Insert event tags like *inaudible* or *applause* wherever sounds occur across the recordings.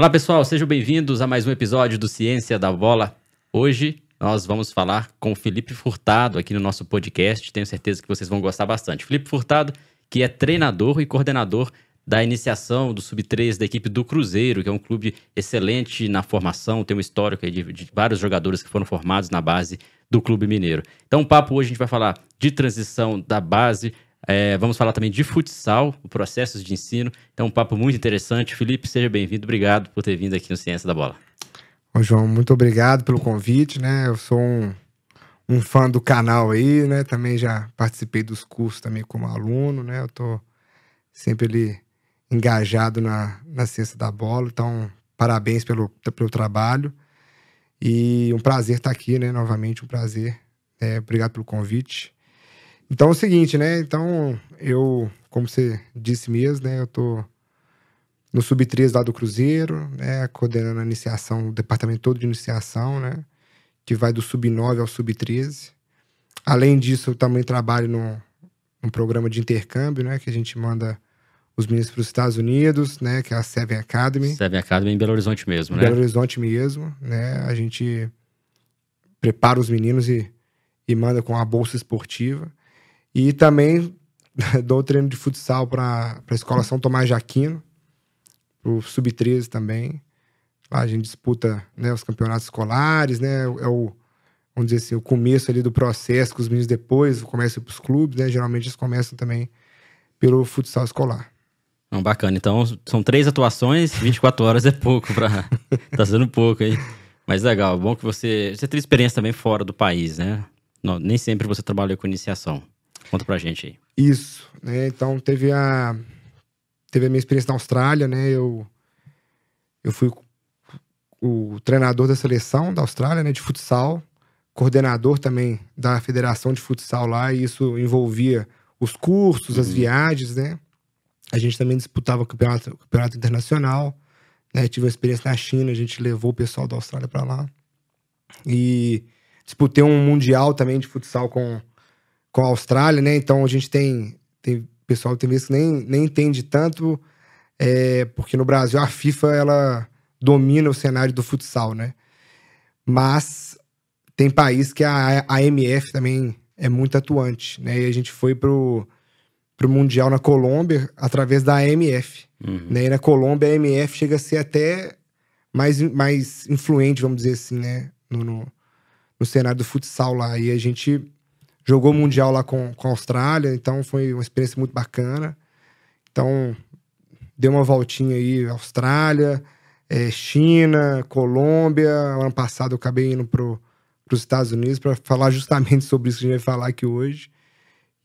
Olá pessoal, sejam bem-vindos a mais um episódio do Ciência da Bola. Hoje nós vamos falar com o Felipe Furtado aqui no nosso podcast. Tenho certeza que vocês vão gostar bastante. Felipe Furtado, que é treinador e coordenador da iniciação do Sub-3 da equipe do Cruzeiro, que é um clube excelente na formação, tem um histórico de, de, vários jogadores que foram formados na base do Clube Mineiro. Então, o papo hoje a gente vai falar de transição da base, é, vamos falar também de futsal, processos de ensino. Então, um papo muito interessante. Felipe, seja bem-vindo. Obrigado por ter vindo aqui no Ciência da Bola. João, muito obrigado pelo convite, né? Eu sou um, um fã do canal aí, né? Também já participei dos cursos também como aluno, né? Eu tô sempre ali engajado na, na ciência da bola. Então, parabéns pelo, pelo trabalho. E um prazer estar aqui, né? Novamente, um prazer. É, obrigado pelo convite. Então é o seguinte, né? Então, eu, como você disse mesmo, né? Eu tô no Sub-3 lá do Cruzeiro, né? Coordenando a iniciação, o departamento todo de iniciação, né? Que vai do Sub-9 ao Sub-13. Além disso, eu também trabalho no, num programa de intercâmbio, né? Que a gente manda os meninos para os Estados Unidos, né? Que é a Seven Academy. Seven Academy em Belo Horizonte mesmo, né? Belo Horizonte mesmo, né? A gente prepara os meninos e, e manda com a bolsa esportiva. E também *laughs* dou treino de futsal para a Escola São Tomás de Aquino, o Sub-13 também. Lá a gente disputa né, os campeonatos escolares, né? É o, vamos dizer assim, o começo ali do processo com os meninos depois, começam para os clubes, né? Geralmente eles começam também pelo futsal escolar. Não, bacana. Então, são três atuações, 24 horas é pouco para *laughs* tá sendo pouco aí. Mas legal, bom que você. Você teve experiência também fora do país, né? Não, nem sempre você trabalhou com iniciação. Conta pra gente aí. Isso, né? Então teve a. Teve a minha experiência na Austrália, né? Eu, eu fui o treinador da seleção da Austrália, né? De futsal, coordenador também da federação de futsal lá, e isso envolvia os cursos, uhum. as viagens, né? A gente também disputava o campeonato, campeonato internacional. Né? Tive uma experiência na China, a gente levou o pessoal da Austrália para lá. E disputei um mundial também de futsal com, com a Austrália, né? Então a gente tem, tem pessoal tem vezes que nem, nem entende tanto, é, porque no Brasil a FIFA ela domina o cenário do futsal, né? Mas tem país que a, AMF também é muito atuante, né? E a gente foi pro para o Mundial na Colômbia através da AMF. Uhum. Né? E na Colômbia a AMF chega a ser até mais, mais influente, vamos dizer assim, né? No, no, no cenário do futsal lá. E a gente jogou Mundial lá com, com a Austrália, então foi uma experiência muito bacana. Então, deu uma voltinha aí, Austrália, é, China, Colômbia. Ano passado eu acabei indo para os Estados Unidos para falar justamente *laughs* sobre isso que a gente vai falar aqui hoje.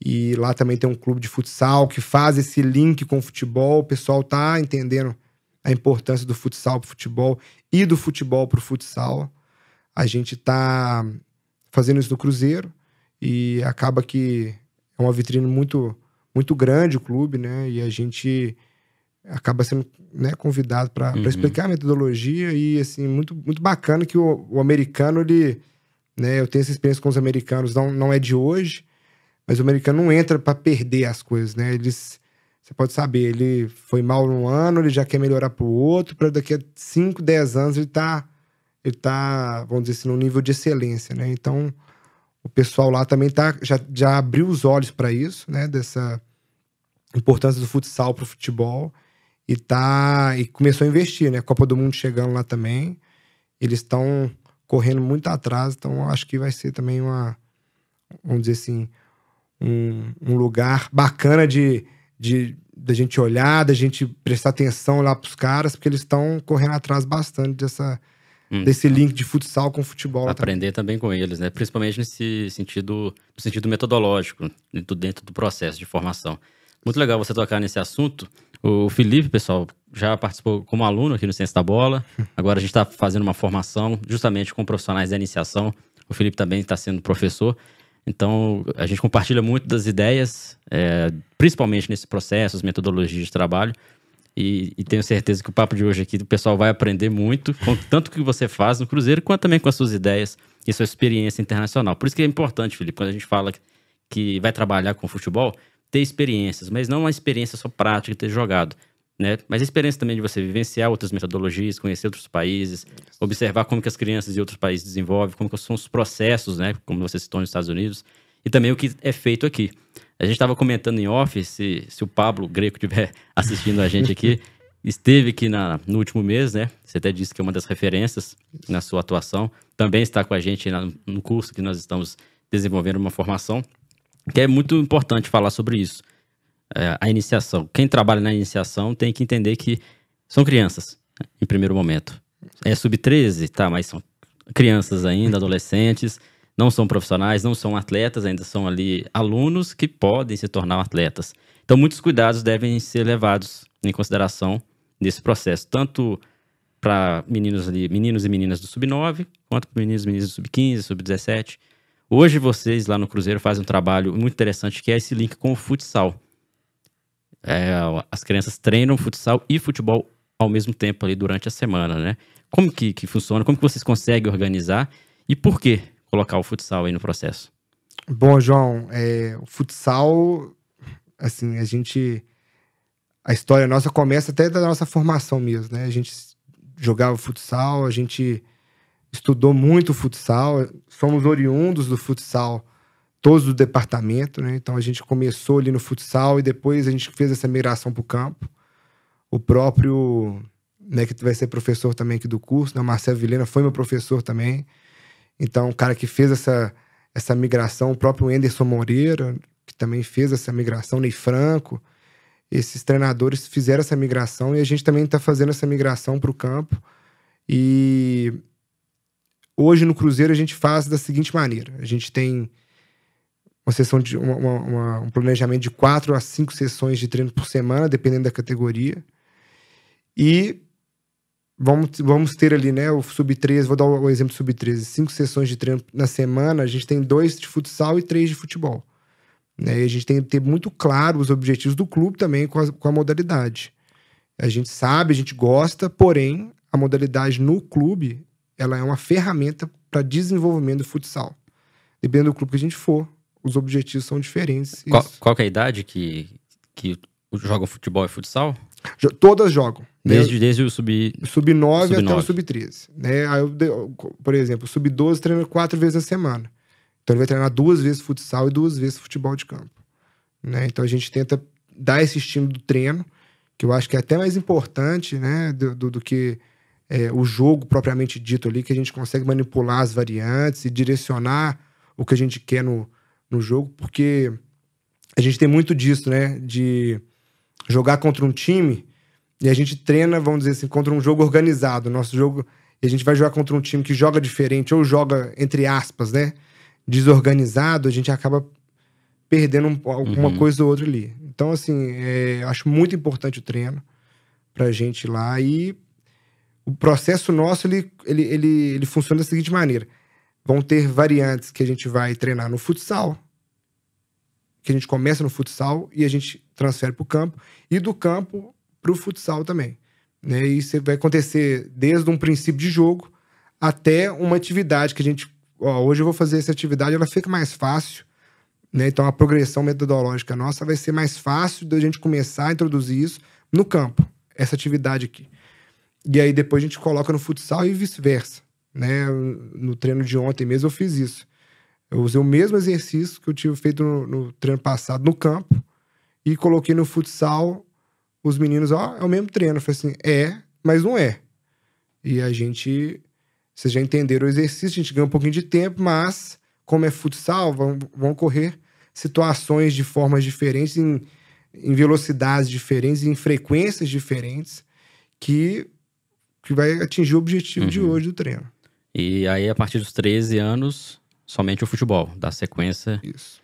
E lá também tem um clube de futsal que faz esse link com o futebol. O pessoal tá entendendo a importância do futsal para o futebol e do futebol para o futsal. A gente tá fazendo isso no Cruzeiro e acaba que é uma vitrine muito muito grande o clube, né? E a gente acaba sendo né, convidado para uhum. explicar a metodologia e assim muito muito bacana que o, o americano ele né, eu tenho essa experiência com os americanos não não é de hoje mas o americano não entra para perder as coisas, né? Eles, você pode saber, ele foi mal num ano, ele já quer melhorar pro outro, para daqui a 5, 10 anos ele tá, ele tá, vamos dizer assim, no nível de excelência, né? Então, o pessoal lá também tá, já, já abriu os olhos para isso, né? Dessa importância do futsal pro futebol e tá e começou a investir, né? Copa do Mundo chegando lá também, eles estão correndo muito atrás, então acho que vai ser também uma, vamos dizer assim, um, um lugar bacana de, de da gente olhar, da gente prestar atenção lá pros caras, porque eles estão correndo atrás bastante dessa, hum. desse link de futsal com futebol. Aprender também. também com eles, né? Principalmente nesse sentido, no sentido metodológico, dentro do processo de formação. Muito legal você tocar nesse assunto. O Felipe, pessoal, já participou como aluno aqui no Ciência da Bola. *laughs* Agora a gente está fazendo uma formação justamente com profissionais da iniciação. O Felipe também está sendo professor. Então, a gente compartilha muito das ideias, é, principalmente nesse processo, as metodologias de trabalho. E, e, tenho certeza que o papo de hoje aqui o pessoal vai aprender muito, com *laughs* tanto que você faz no Cruzeiro, quanto também com as suas ideias e sua experiência internacional. Por isso que é importante, Felipe, quando a gente fala que vai trabalhar com futebol, ter experiências, mas não uma experiência só prática, ter jogado. né? Mas a experiência também de você vivenciar outras metodologias, conhecer outros países, observar como que as crianças de outros países desenvolvem, como que são os processos, né? Como você citou nos Estados Unidos, e também o que é feito aqui. A gente estava comentando em off, se, se o Pablo Greco estiver *laughs* assistindo a gente aqui, esteve aqui na, no último mês, né? Você até disse que é uma das referências na sua atuação. Também está com a gente na, no curso que nós estamos desenvolvendo uma formação, que é muito importante falar sobre isso. É, a iniciação. Quem trabalha na iniciação tem que entender que são crianças, em primeiro momento. É sub-13, tá, mas são crianças ainda, adolescentes, não são profissionais, não são atletas, ainda são ali alunos que podem se tornar atletas. Então, muitos cuidados devem ser levados em consideração nesse processo, tanto para meninos ali, meninos e meninas do sub-9, quanto para meninos e meninas do sub-15, sub-17. Hoje vocês lá no Cruzeiro fazem um trabalho muito interessante que é esse link com o futsal. É, as crianças treinam futsal e futebol ao mesmo tempo ali durante a semana, né? Como que, que funciona? Como que vocês conseguem organizar? E por que colocar o futsal aí no processo? Bom, João, é, o futsal, assim, a gente... A história nossa começa até da nossa formação mesmo, né? A gente jogava futsal, a gente estudou muito futsal, somos oriundos do futsal, todos do departamento, né? Então a gente começou ali no futsal e depois a gente fez essa migração para o campo. O próprio, né, que vai ser professor também aqui do curso, né? O Marcelo Vilena foi meu professor também. Então, o cara que fez essa, essa migração, o próprio Anderson Moreira, que também fez essa migração, Ney Franco, esses treinadores fizeram essa migração e a gente também está fazendo essa migração para o campo. E Hoje no Cruzeiro a gente faz da seguinte maneira: a gente tem uma sessão de uma, uma, um planejamento de quatro a cinco sessões de treino por semana, dependendo da categoria. E vamos, vamos ter ali, né, o sub-13, vou dar o exemplo do sub-13, cinco sessões de treino na semana, a gente tem dois de futsal e três de futebol. Né? E a gente tem que ter muito claro os objetivos do clube também com a, com a modalidade. A gente sabe, a gente gosta, porém, a modalidade no clube ela é uma ferramenta para desenvolvimento do futsal. Dependendo do clube que a gente for, os objetivos são diferentes. Qual, qual é a idade que, que jogam futebol e futsal? Todas jogam. Desde, desde o sub... Sub-9 sub até o sub-13. Né? Aí eu, por exemplo, o sub-12 treina quatro vezes na semana. Então ele vai treinar duas vezes futsal e duas vezes futebol de campo. Né? Então a gente tenta dar esse estímulo do treino, que eu acho que é até mais importante né? do, do, do que é, o jogo propriamente dito ali, que a gente consegue manipular as variantes e direcionar o que a gente quer no, no jogo, porque a gente tem muito disso, né? De jogar contra um time e a gente treina, vamos dizer assim, contra um jogo organizado. Nosso jogo. E a gente vai jogar contra um time que joga diferente, ou joga, entre aspas, né? Desorganizado, a gente acaba perdendo um, alguma uhum. coisa ou outra ali. Então, assim, é, acho muito importante o treino pra gente lá. E o processo nosso ele, ele, ele, ele funciona da seguinte maneira: vão ter variantes que a gente vai treinar no futsal, que a gente começa no futsal e a gente transfere para o campo, e do campo para o futsal também. Né? E isso vai acontecer desde um princípio de jogo até uma atividade que a gente. Ó, hoje eu vou fazer essa atividade, ela fica mais fácil. Né? Então a progressão metodológica nossa vai ser mais fácil da gente começar a introduzir isso no campo, essa atividade aqui. E aí depois a gente coloca no futsal e vice-versa. Né? No treino de ontem mesmo eu fiz isso. Eu usei o mesmo exercício que eu tive feito no, no treino passado no campo e coloquei no futsal os meninos, ó, é o mesmo treino. Eu falei assim, é, mas não é. E a gente, vocês já entenderam o exercício, a gente ganha um pouquinho de tempo, mas como é futsal, vão, vão ocorrer situações de formas diferentes, em, em velocidades diferentes, em frequências diferentes, que que vai atingir o objetivo uhum. de hoje do treino. E aí, a partir dos 13 anos, somente o futebol, da sequência. Isso.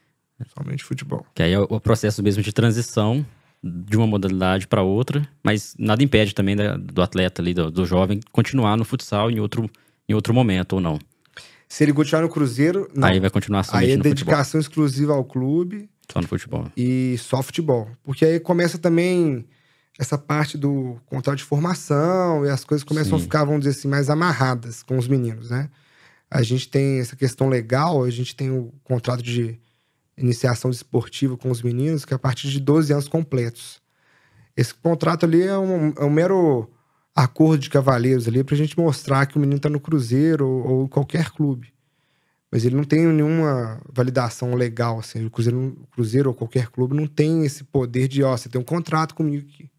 Somente futebol. Que aí é o processo mesmo de transição de uma modalidade para outra, mas nada impede também da, do atleta ali, do, do, jovem, continuar no futsal em outro, em outro momento ou não. Se ele continuar no Cruzeiro, não. Aí vai continuar somente Aí é dedicação futebol. exclusiva ao clube. Só no futebol. E só futebol. Porque aí começa também essa parte do contrato de formação e as coisas começam Sim. a ficar, vamos dizer assim, mais amarradas com os meninos, né? A gente tem essa questão legal, a gente tem o contrato de iniciação esportiva com os meninos, que é a partir de 12 anos completos. Esse contrato ali é um, é um mero acordo de cavaleiros ali pra gente mostrar que o menino tá no Cruzeiro ou, ou qualquer clube. Mas ele não tem nenhuma validação legal, assim. O Cruzeiro, o Cruzeiro ou qualquer clube não tem esse poder de, ó, você tem um contrato comigo aqui.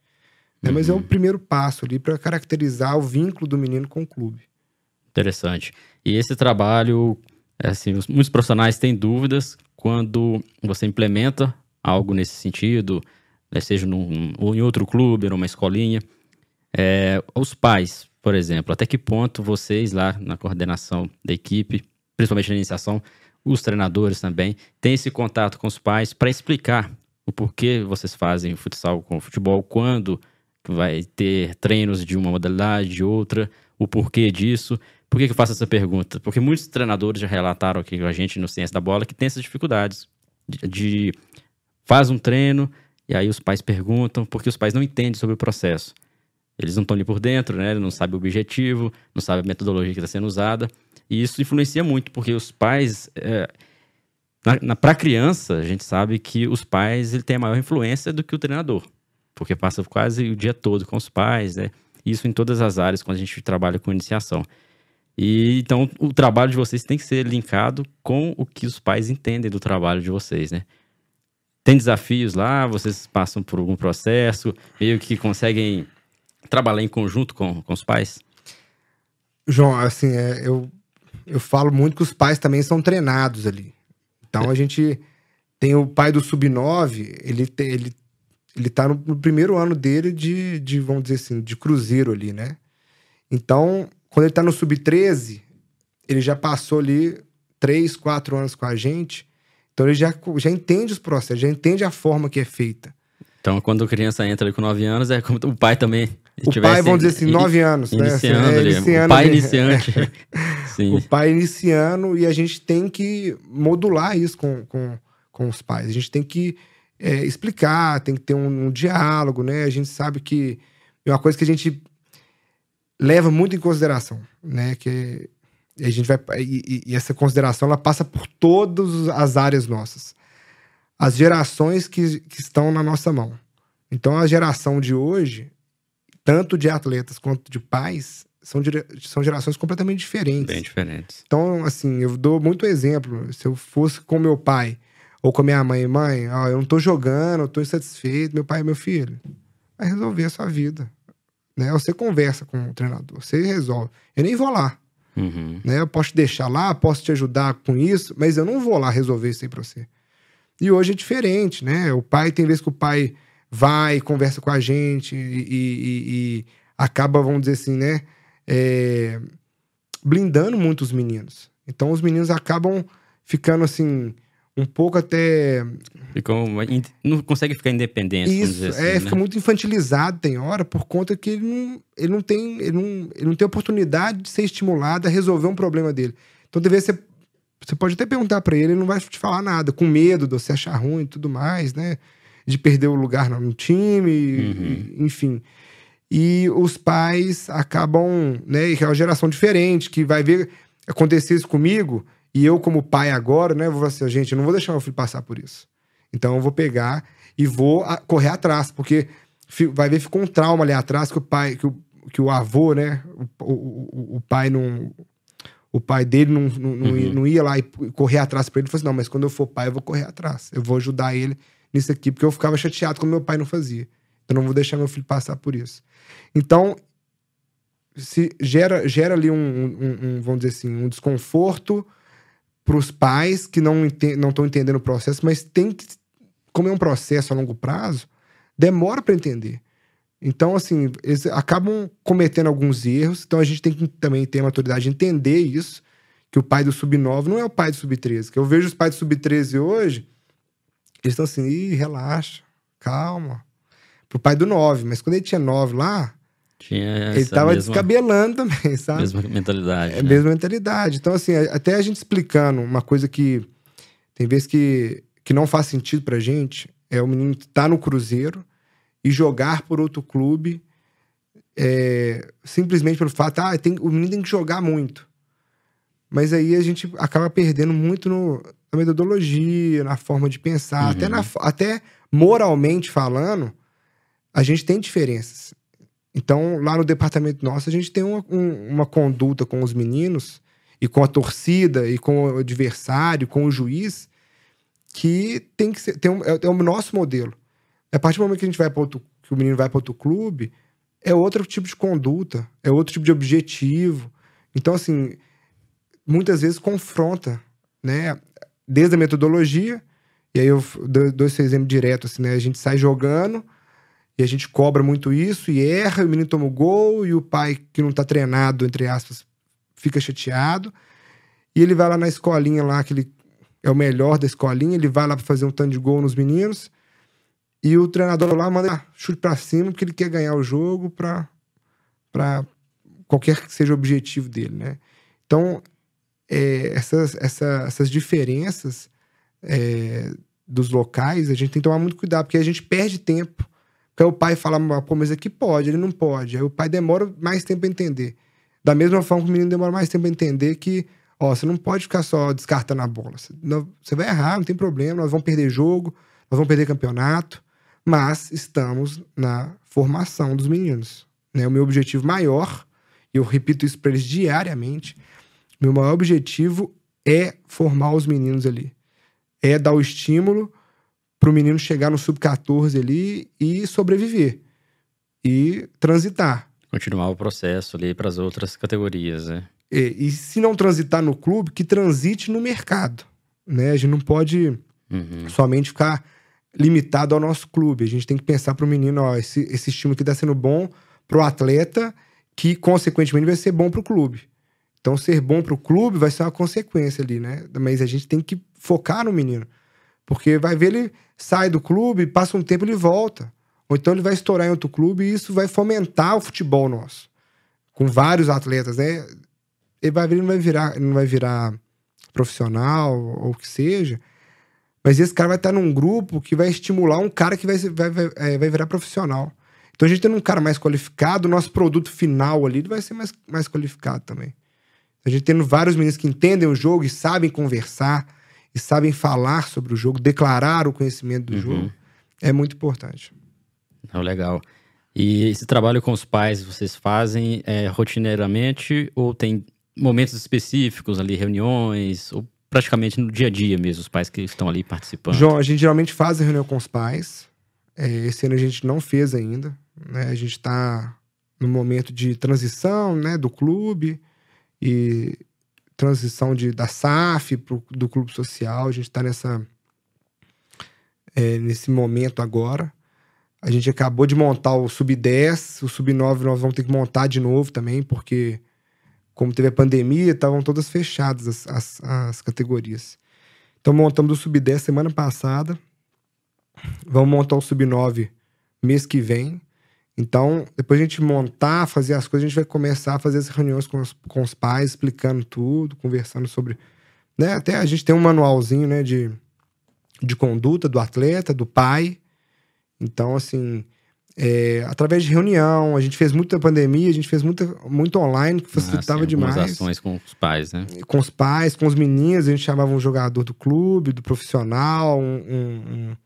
Né? Mas é o primeiro passo ali para caracterizar o vínculo do menino com o clube. Interessante. E esse trabalho, assim, os- muitos profissionais têm dúvidas quando você implementa algo nesse sentido, né, seja num, ou em outro clube, numa escolinha. É, os pais, por exemplo, até que ponto vocês lá na coordenação da equipe, principalmente na iniciação, os treinadores também, têm esse contato com os pais para explicar o porquê vocês fazem futsal com futebol, quando vai ter treinos de uma modalidade, de outra, o porquê disso. Por que, que eu faço essa pergunta? Porque muitos treinadores já relataram aqui com a gente no Ciência da Bola que tem essas dificuldades de, de faz um treino e aí os pais perguntam porque os pais não entendem sobre o processo. Eles não estão ali por dentro, né? Não sabem o objetivo, não sabem a metodologia que está sendo usada. E isso influencia muito, porque os pais. É, na, na, Para a criança, a gente sabe que os pais ele têm a maior influência do que o treinador, porque passa quase o dia todo com os pais, né? Isso em todas as áreas quando a gente trabalha com iniciação. E então o trabalho de vocês tem que ser linkado com o que os pais entendem do trabalho de vocês, né? Tem desafios lá, vocês passam por algum processo, meio que conseguem trabalhar em conjunto com, com os pais? João, assim, é, eu, eu falo muito que os pais também são treinados ali. Então a gente tem o pai do Sub-9, ele, ele, ele tá no, no primeiro ano dele de, de, vamos dizer assim, de cruzeiro ali, né? Então, quando ele tá no Sub-13, ele já passou ali três, quatro anos com a gente. Então ele já, já entende os processos, já entende a forma que é feita. Então, quando a criança entra ali com 9 anos, é como o pai também. O pai, tivesse vamos dizer assim, in- nove anos, né? Assim, Iniciando é, ali. iniciando o pai ali. iniciante. *laughs* Sim. o pai iniciando e a gente tem que modular isso com, com, com os pais. A gente tem que é, explicar, tem que ter um, um diálogo, né? A gente sabe que é uma coisa que a gente leva muito em consideração, né? Que a gente vai e, e- essa consideração ela passa por todas as áreas nossas, as gerações que, que estão na nossa mão. Então a geração de hoje, tanto de atletas quanto de pais, são, são gerações completamente diferentes. Bem diferentes. Então, assim, eu dou muito exemplo. Se eu fosse com meu pai ou com minha mãe, mãe, ó, eu não tô jogando, eu tô insatisfeito, meu pai é meu filho. Vai resolver a sua vida. Né? Você conversa com o treinador, você resolve. Eu nem vou lá. Uhum. Né? Eu posso te deixar lá, posso te ajudar com isso, mas eu não vou lá resolver isso aí pra você. E hoje é diferente, né? O pai, tem vezes que o pai vai, conversa com a gente e, e- e- acaba, vamos dizer assim, né? é, blindando muito os meninos. Então os meninos acabam ficando assim, um pouco até. Ficam, não consegue ficar independente, Isso, dizer assim, é, né? fica muito infantilizado, tem hora, por conta que ele não, ele não tem. Ele não, ele não tem oportunidade de ser estimulado a resolver um problema dele. Então, deve ser. Você pode até perguntar pra ele, ele não vai te falar nada, com medo de você achar ruim e tudo mais, né? De perder o lugar no time, e- enfim. E os pais acabam, né? E que é uma geração diferente, que vai ver acontecer isso comigo, e eu, como pai agora, né? Vou falar assim, gente, eu não vou deixar meu filho passar por isso. Então eu vou pegar e vou a- correr atrás, porque vai ver ficou um trauma ali atrás que o pai, que o, que o avô, né? O, o, o- pai não. O pai dele não, não, não, ia, Uhum. não ia lá e correr atrás pra ele. Ele falou assim: não, mas quando eu for pai, eu vou correr atrás. Eu vou ajudar ele nisso aqui, porque eu ficava chateado quando meu pai não fazia. Eu não vou deixar meu filho passar por isso. Então, se gera, gera ali um, um- um, vamos dizer assim, um desconforto para os pais que não ente- não estão entendendo o processo, mas tem que, como é um processo a longo prazo, demora para entender. Então, assim, eles acabam cometendo alguns erros, então a gente tem que também ter a maturidade de entender isso, que o pai do sub-9 não é o pai do sub-13. Que eu vejo os pais do sub-13 hoje, eles estão assim, Ih, relaxa, calma. Pro pai do 9, mas quando ele tinha 9 lá, Tinha ele essa tava mesma, descabelando também, sabe? mesma mentalidade. É né? mesma mentalidade. Então, assim, até a gente explicando uma coisa que tem vezes que, que não faz sentido pra gente, é o menino estar no Cruzeiro e jogar por outro clube é, simplesmente pelo fato, ah, tem, o menino tem que jogar muito. Mas aí a gente acaba perdendo muito no, na metodologia, na forma de pensar, Uhum. até, na, fo- até moralmente falando, a gente tem diferenças. Então, lá no departamento nosso, a gente tem uma, um, uma conduta com os meninos e com a torcida e com o adversário, com o juiz, que tem que ser tem um, é, é, o nosso modelo. A partir do momento que a gente vai para outro, que o menino vai para outro clube, é outro tipo de conduta, é outro tipo de objetivo. Então, assim, muitas vezes confronta, né? Desde a metodologia, e aí eu dou esse exemplo direto, assim, né? A gente sai jogando e a gente cobra muito isso e erra, e o menino toma o gol, e o pai que não tá treinado, entre aspas, fica chateado. E ele vai lá na escolinha lá, que ele é o melhor da escolinha, ele vai lá para fazer um tanto de gol nos meninos. E o treinador lá manda chute para cima porque ele quer ganhar o jogo para para qualquer que seja o objetivo dele, né? Então, é, essas, essa, essas diferenças é, dos locais, a gente tem que tomar muito cuidado, porque a gente perde tempo. Aí o pai fala, pô, mas aqui pode, ele não pode. Aí o pai demora mais tempo a entender. Da mesma forma que o menino demora mais tempo a entender que, ó, você não pode ficar só descartando a bola. Você, não, você vai errar, não tem problema, nós vamos perder jogo, nós vamos perder campeonato mas estamos na formação dos meninos. Né? O meu objetivo maior, e eu repito isso para eles diariamente, meu maior objetivo é formar os meninos ali. É dar o estímulo para o menino chegar no sub-14 ali e sobreviver. E transitar. Continuar o processo ali para as outras categorias, né? E, e, se não transitar no clube, que transite no mercado. Né? A gente não pode uhum. somente ficar limitado ao nosso clube. A gente tem que pensar para o menino, ó, esse, esse estímulo que está sendo bom para o atleta, que consequentemente vai ser bom para o clube. Então, ser bom para o clube vai ser uma consequência ali, né? Mas a gente tem que focar no menino. Porque vai ver ele sai do clube, passa um tempo ele volta. Ou então ele vai estourar em outro clube e isso vai fomentar o futebol nosso. Com vários atletas, né? Ele vai ver, ele não vai virar, não vai virar profissional ou o que seja, mas esse cara vai estar num grupo que vai estimular um cara que vai, vai, vai, é, vai virar profissional. Então a gente tendo um cara mais qualificado, o nosso produto final ali vai ser mais, mais qualificado também. A gente tendo vários meninos que entendem o jogo e sabem conversar, e sabem falar sobre o jogo, declarar o conhecimento do uhum. jogo, é muito importante. Não, legal. E esse trabalho com os pais vocês fazem é, rotineiramente ou tem momentos específicos ali, reuniões, ou praticamente no dia a dia mesmo, os pais que estão ali participando? João, a gente geralmente faz a reunião com os pais. É, esse ano a gente não fez ainda. Né? A gente está no momento de transição né, do clube e transição de, da SAF pro, do clube social. A gente está nessa é, nesse momento agora. A gente acabou de montar o sub-10, o sub-9 nós vamos ter que montar de novo também, porque como teve a pandemia, estavam todas fechadas as, as, as categorias. Então montamos o Sub-10 semana passada. Vamos montar o Sub-9 mês que vem. Então, depois a gente montar, fazer as coisas, a gente vai começar a fazer as reuniões com os, com os pais, explicando tudo, conversando sobre. Né? Até a gente tem um manualzinho né, de, de conduta do atleta, do pai. Então, assim, é, através de reunião, a gente fez muita pandemia, a gente fez muita, muito online, que facilitava ah, sim, demais. ações com os pais, né? Com os pais, com os meninos, a gente chamava um jogador do clube, do profissional, um, um, um,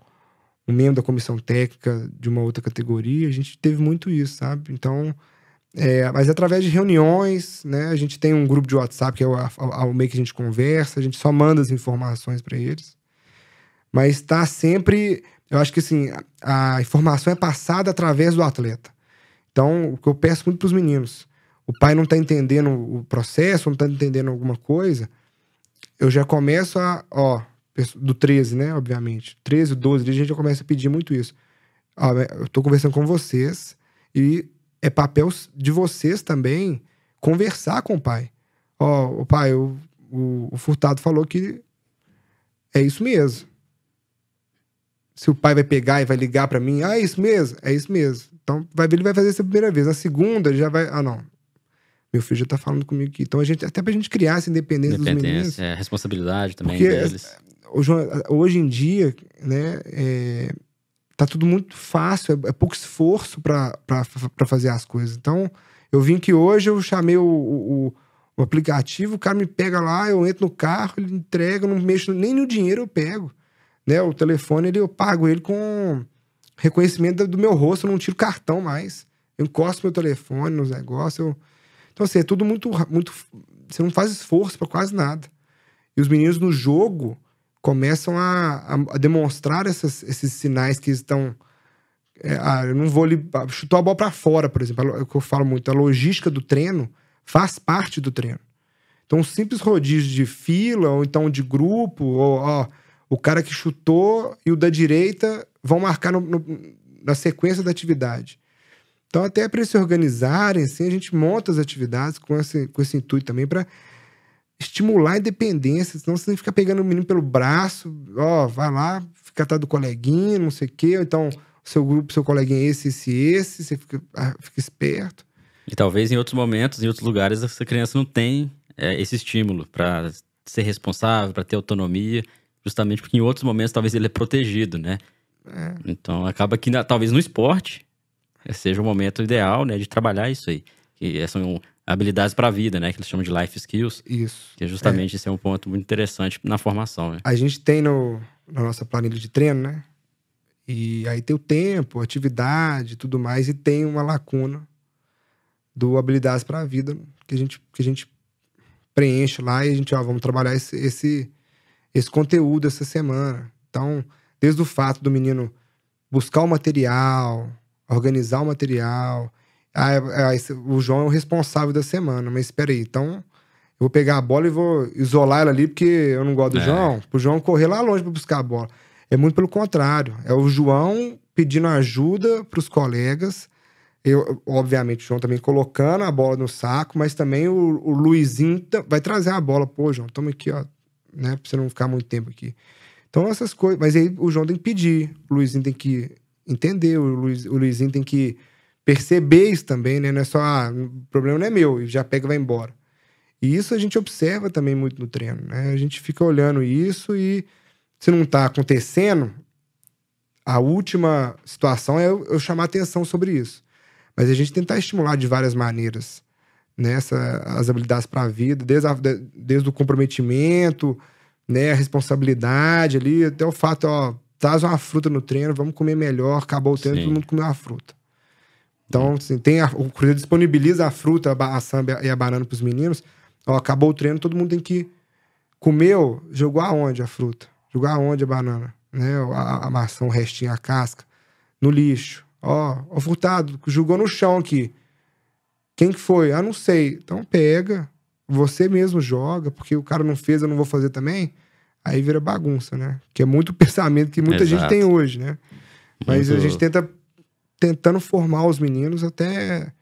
membro da comissão técnica de uma outra categoria, a gente teve muito isso, sabe? Então, é, mas através de reuniões, né? A gente tem um grupo de WhatsApp que é o, o meio que a gente conversa, a gente só manda as informações para eles. Mas está sempre eu acho que assim, a, a informação é passada através do atleta. Então, o que eu peço muito para os meninos, o pai não está entendendo o processo, não está entendendo alguma coisa, eu já começo a, ó, do 13, né, obviamente, 13, 12, a gente já começa a pedir muito isso. Ó, eu estou conversando com vocês e é papel de vocês também conversar com o pai. Ó, o pai, o, o, o Furtado falou que é isso mesmo se o pai vai pegar e vai ligar para mim, ah, é isso mesmo, é isso mesmo. Então, vai ver, ele vai fazer isso a primeira vez. Na segunda, ele já vai, ah, não. Meu filho já tá falando comigo aqui. Então, a gente, até pra gente criar essa independência, independência dos meninos. É, responsabilidade também deles. Hoje, hoje em dia, né, é, tá tudo muito fácil, é, é pouco esforço para fazer as coisas. Então, eu vim que hoje eu chamei o, o, o aplicativo, o cara me pega lá, eu entro no carro, ele entrega, não mexo nem no dinheiro eu pego né? O telefone ele, eu pago ele com reconhecimento do meu rosto, eu não tiro cartão mais. Eu encosto meu telefone nos negócios. Eu... Então, assim, é tudo muito, muito. Você não faz esforço para quase nada. E os meninos no jogo começam a, a demonstrar essas, esses sinais que estão. É, ah, eu não vou ali. Chutou a bola para fora, por exemplo. É o que eu falo muito. A logística do treino faz parte do treino. Então, um simples rodízio de fila, ou então de grupo, ou ó, o cara que chutou e o da direita vão marcar no, no, na sequência da atividade. Então, até para eles se organizarem, assim, a gente monta as atividades com esse, com esse intuito também para estimular a independência, senão você fica pegando o menino pelo braço, ó, vai lá, fica atrás do coleguinha, não sei o quê, ou então seu grupo, seu coleguinha é esse, esse, esse, você fica, ah, fica esperto. E talvez em outros momentos, em outros lugares, essa criança não tem é, esse estímulo para ser responsável, para ter autonomia, justamente porque em outros momentos talvez ele é protegido, né? É. Então acaba que talvez no esporte seja o momento ideal, né, de trabalhar isso aí. Que são habilidades para a vida, né, que eles chamam de life skills. Isso. Que é justamente é. esse é um ponto muito interessante na formação, né? A gente tem no, na nossa planilha de treino, né? E aí tem o tempo, atividade, tudo mais e tem uma lacuna do habilidades para a vida que a gente que a gente preenche lá e a gente, ó, vamos trabalhar esse, esse, esse conteúdo essa semana. Então, desde o fato do menino buscar o material, organizar o material. Ah, é, é, o João é o responsável da semana, mas espera aí, então eu vou pegar a bola e vou isolar ela ali porque eu não gosto do é. João, pro João correr lá longe para buscar a bola. É muito pelo contrário, é o João pedindo ajuda para os colegas eu, obviamente, o João também colocando a bola no saco, mas também o, o Luizinho vai trazer a bola. Pô, João, toma aqui, ó, né? Pra você não ficar muito tempo aqui. Então, essas coisas. Mas aí o João tem que pedir, o Luizinho tem que entender, o, Luiz, o Luizinho tem que perceber isso também, né? Não é só, ah, o problema não é meu, e já pega e vai embora. E isso a gente observa também muito no treino, né? A gente fica olhando isso e se não tá acontecendo, a última situação é eu, eu chamar atenção sobre isso. Mas a gente tentar estimular de várias maneiras nessa né, as habilidades para a vida, desde, a, desde o comprometimento, né, a responsabilidade ali, até o fato, ó, traz uma fruta no treino, vamos comer melhor, acabou o treino, Sim. todo mundo comeu uma fruta. Então, assim, tem a, o Cruzeiro disponibiliza a fruta, a samba e a banana para os meninos. Ó, acabou o treino, todo mundo tem que comeu, jogou aonde a fruta? Jogou aonde a banana? Né? A, a maçã, o restinho, a casca. No lixo. Ó, o Furtado jogou no chão aqui. Quem que foi? Ah, não sei. Então pega, você mesmo joga, porque o cara não fez, eu não vou fazer também. Aí vira bagunça, né? Que é muito *laughs* pensamento que muita Exato. gente tem hoje, né? Mas muito... a gente tenta tentando formar os meninos até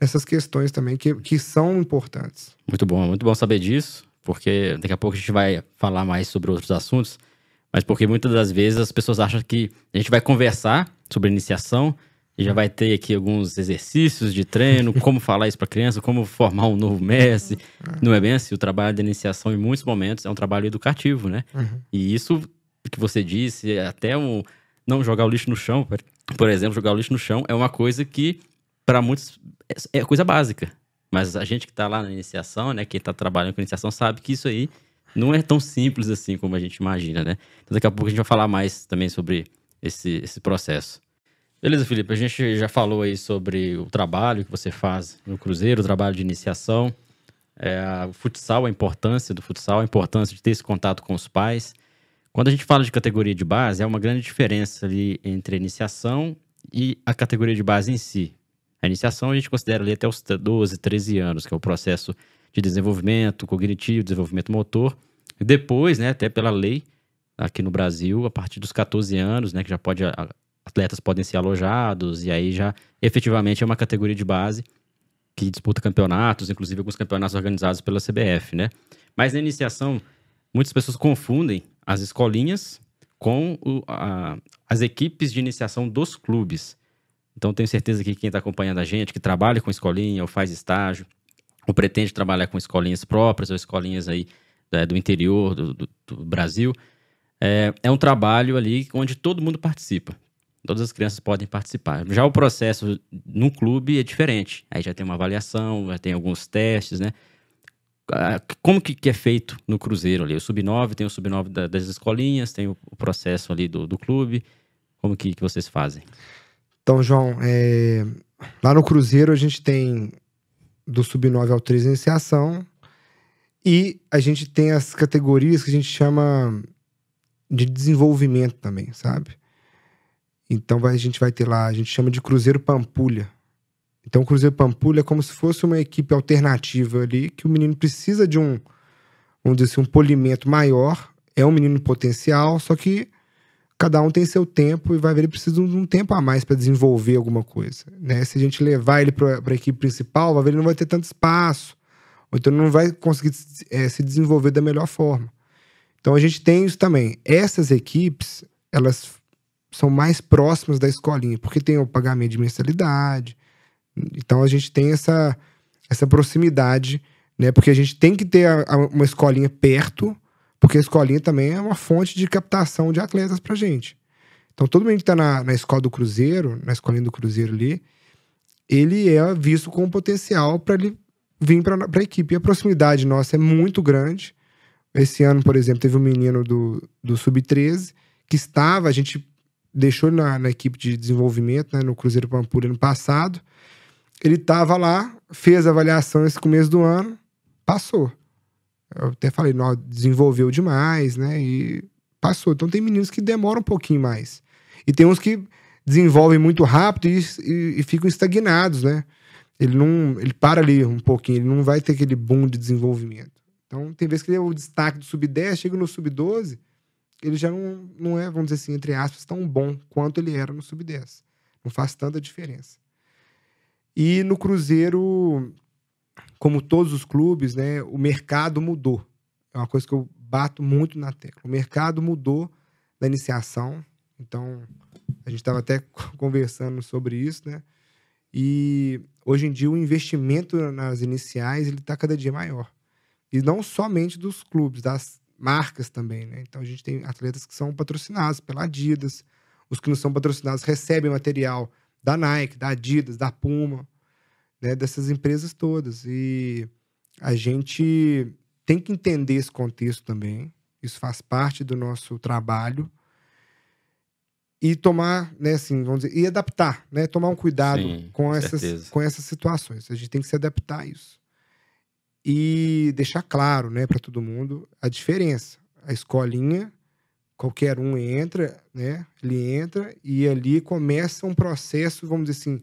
essas questões também que, que são importantes. Muito bom, muito bom saber disso, porque daqui a pouco a gente vai falar mais sobre outros assuntos, mas porque muitas das vezes as pessoas acham que a gente vai conversar sobre iniciação. E já vai ter aqui alguns exercícios de treino, *laughs* como falar isso para criança, como formar um novo mestre. Não é bem assim. O trabalho de iniciação, em muitos momentos, é um trabalho educativo, né? Uhum. E isso que você disse, até um, não jogar o lixo no chão, por exemplo, jogar o lixo no chão é uma coisa que, para muitos, é, é coisa básica. Mas a gente que está lá na iniciação, né, quem está trabalhando com iniciação, sabe que isso aí não é tão simples assim como a gente imagina, né? Então daqui a pouco a gente vai falar mais também sobre esse, esse processo. Beleza, Felipe, a gente já falou aí sobre o trabalho que você faz no Cruzeiro, o trabalho de iniciação, é, o futsal, a importância do futsal, a importância de ter esse contato com os pais. Quando a gente fala de categoria de base, é uma grande diferença ali entre a iniciação e a categoria de base em si. A iniciação a gente considera ali até os 12, 13 anos, que é o processo de desenvolvimento cognitivo, desenvolvimento motor. E depois, né, até pela lei, aqui no Brasil a partir dos 14 anos, né, que já pode atletas podem ser alojados e aí já efetivamente é uma categoria de base que disputa campeonatos, inclusive alguns campeonatos organizados pela CBF, né? Mas na iniciação, muitas pessoas confundem as escolinhas com o, a, as equipes de iniciação dos clubes. Então tenho certeza que quem está acompanhando a gente, que trabalha com escolinha ou faz estágio, ou pretende trabalhar com escolinhas próprias ou escolinhas aí é, do interior do, do, do Brasil, é, é um trabalho ali onde todo mundo participa. Todas as crianças podem participar. Já o processo no clube é diferente. Aí já tem uma avaliação, já tem alguns testes, né? Como que, que é feito no Cruzeiro ali? O Sub-9 tem o Sub-9 da, das escolinhas, tem o, o, processo ali do, do clube. Como que, que vocês fazem? Então, João, é... lá no Cruzeiro a gente tem do sub-9 ao 3 iniciação e a gente tem as categorias que a gente chama de desenvolvimento também, sabe? Então a gente vai ter lá, a gente chama de Cruzeiro Pampulha. Então o Cruzeiro Pampulha é como se fosse uma equipe alternativa ali, que o menino precisa de um, vamos dizer assim, um polimento maior, é um menino potencial, só que cada um tem seu tempo e vai ver, ele precisa de um tempo a mais para desenvolver alguma coisa. Né? Se a gente levar ele para a equipe principal, vai ver, ele não vai ter tanto espaço, ou então não vai conseguir é, se desenvolver da melhor forma. Então a gente tem isso também. Essas equipes, elas são mais próximas da escolinha, porque tem o pagamento de mensalidade. Então a gente tem essa, essa proximidade, né? Porque a gente tem que ter a, a, uma escolinha perto porque a escolinha também é uma fonte de captação de atletas pra gente. Então, todo mundo que tá na, na escola do Cruzeiro, na escolinha do Cruzeiro ali, ele é visto com potencial para ele vir para a equipe. E a proximidade nossa é muito grande. Esse ano, por exemplo, teve um menino do, do Sub-13 que estava, a gente deixou na, na equipe de desenvolvimento, né, no Cruzeiro Pampulha no passado. Ele estava lá, fez a avaliação esse começo do ano, passou. Eu até falei, não, desenvolveu demais, né? E passou. Então tem meninos que demoram um pouquinho mais. E tem uns que desenvolvem muito rápido e, e, e ficam estagnados, né? Ele não. Ele para ali um pouquinho, ele não vai ter aquele boom de desenvolvimento. Então, tem vezes que ele é o destaque do sub-10, chega no sub-12, ele já não, não é, vamos dizer assim, entre aspas, tão bom quanto ele era no sub-10. Não faz tanta diferença. E no Cruzeiro, como todos os clubes, né, o mercado mudou. É uma coisa que eu bato muito na tecla. O mercado mudou da iniciação. Então, a gente estava até *laughs* conversando sobre isso, né? E hoje em dia o investimento nas iniciais ele está cada dia maior. E não somente dos clubes, das marcas também, né? Então a gente tem atletas que são patrocinados pela Adidas, os que não são patrocinados recebem material da Nike, da Adidas, da Puma né, dessas empresas todas. E a gente tem que entender esse contexto também. Isso faz parte do nosso trabalho. E tomar, né, assim, vamos dizer, e adaptar, né? Tomar um cuidado Sim, com, essas, com essas situações. A gente tem que se adaptar a isso. E deixar claro, né, para todo mundo a diferença. A escolinha, qualquer um entra, né? Ele entra e ali começa um processo, vamos dizer assim,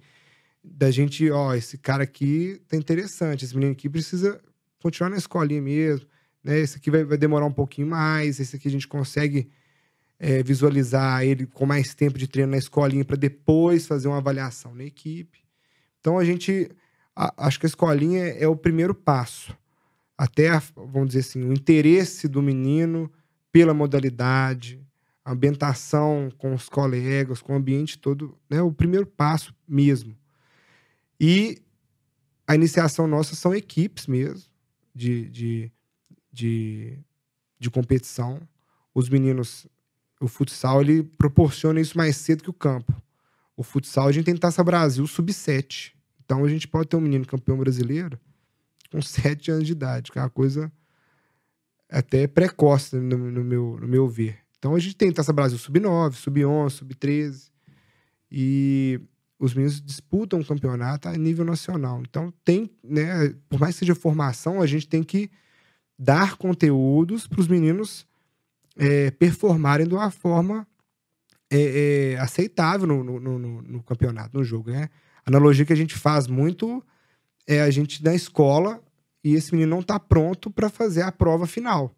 da gente, ó, esse cara aqui tá interessante, esse menino aqui precisa continuar na escolinha mesmo, né? Esse aqui vai, vai demorar um pouquinho mais, esse aqui a gente consegue é, visualizar ele com mais tempo de treino na escolinha para depois fazer uma avaliação na equipe. Então a gente, a, acho que a escolinha é o primeiro passo, até, vamos dizer assim, o interesse do menino pela modalidade, ambientação com os colegas, com o ambiente todo, né? O primeiro passo mesmo. E a iniciação nossa são equipes mesmo, de, de, de, de competição. Os meninos, o futsal, ele proporciona isso mais cedo que o campo. O futsal, a gente tem Taça Brasil sub-7. Então, a gente pode ter um menino campeão brasileiro com *laughs* 7 anos de idade, que é uma coisa até precoce no, no, meu, no meu ver. Então, a gente tem Taça Brasil sub-9, sub-11, sub-13. E os meninos disputam o campeonato a nível nacional. Então, tem, né, por mais que seja formação, a gente tem que dar conteúdos para os meninos é, performarem de uma forma é, é, aceitável no, no, no, no, campeonato, no jogo. Né? A analogia que a gente faz muito é a gente na escola e esse menino não está pronto para fazer a prova final.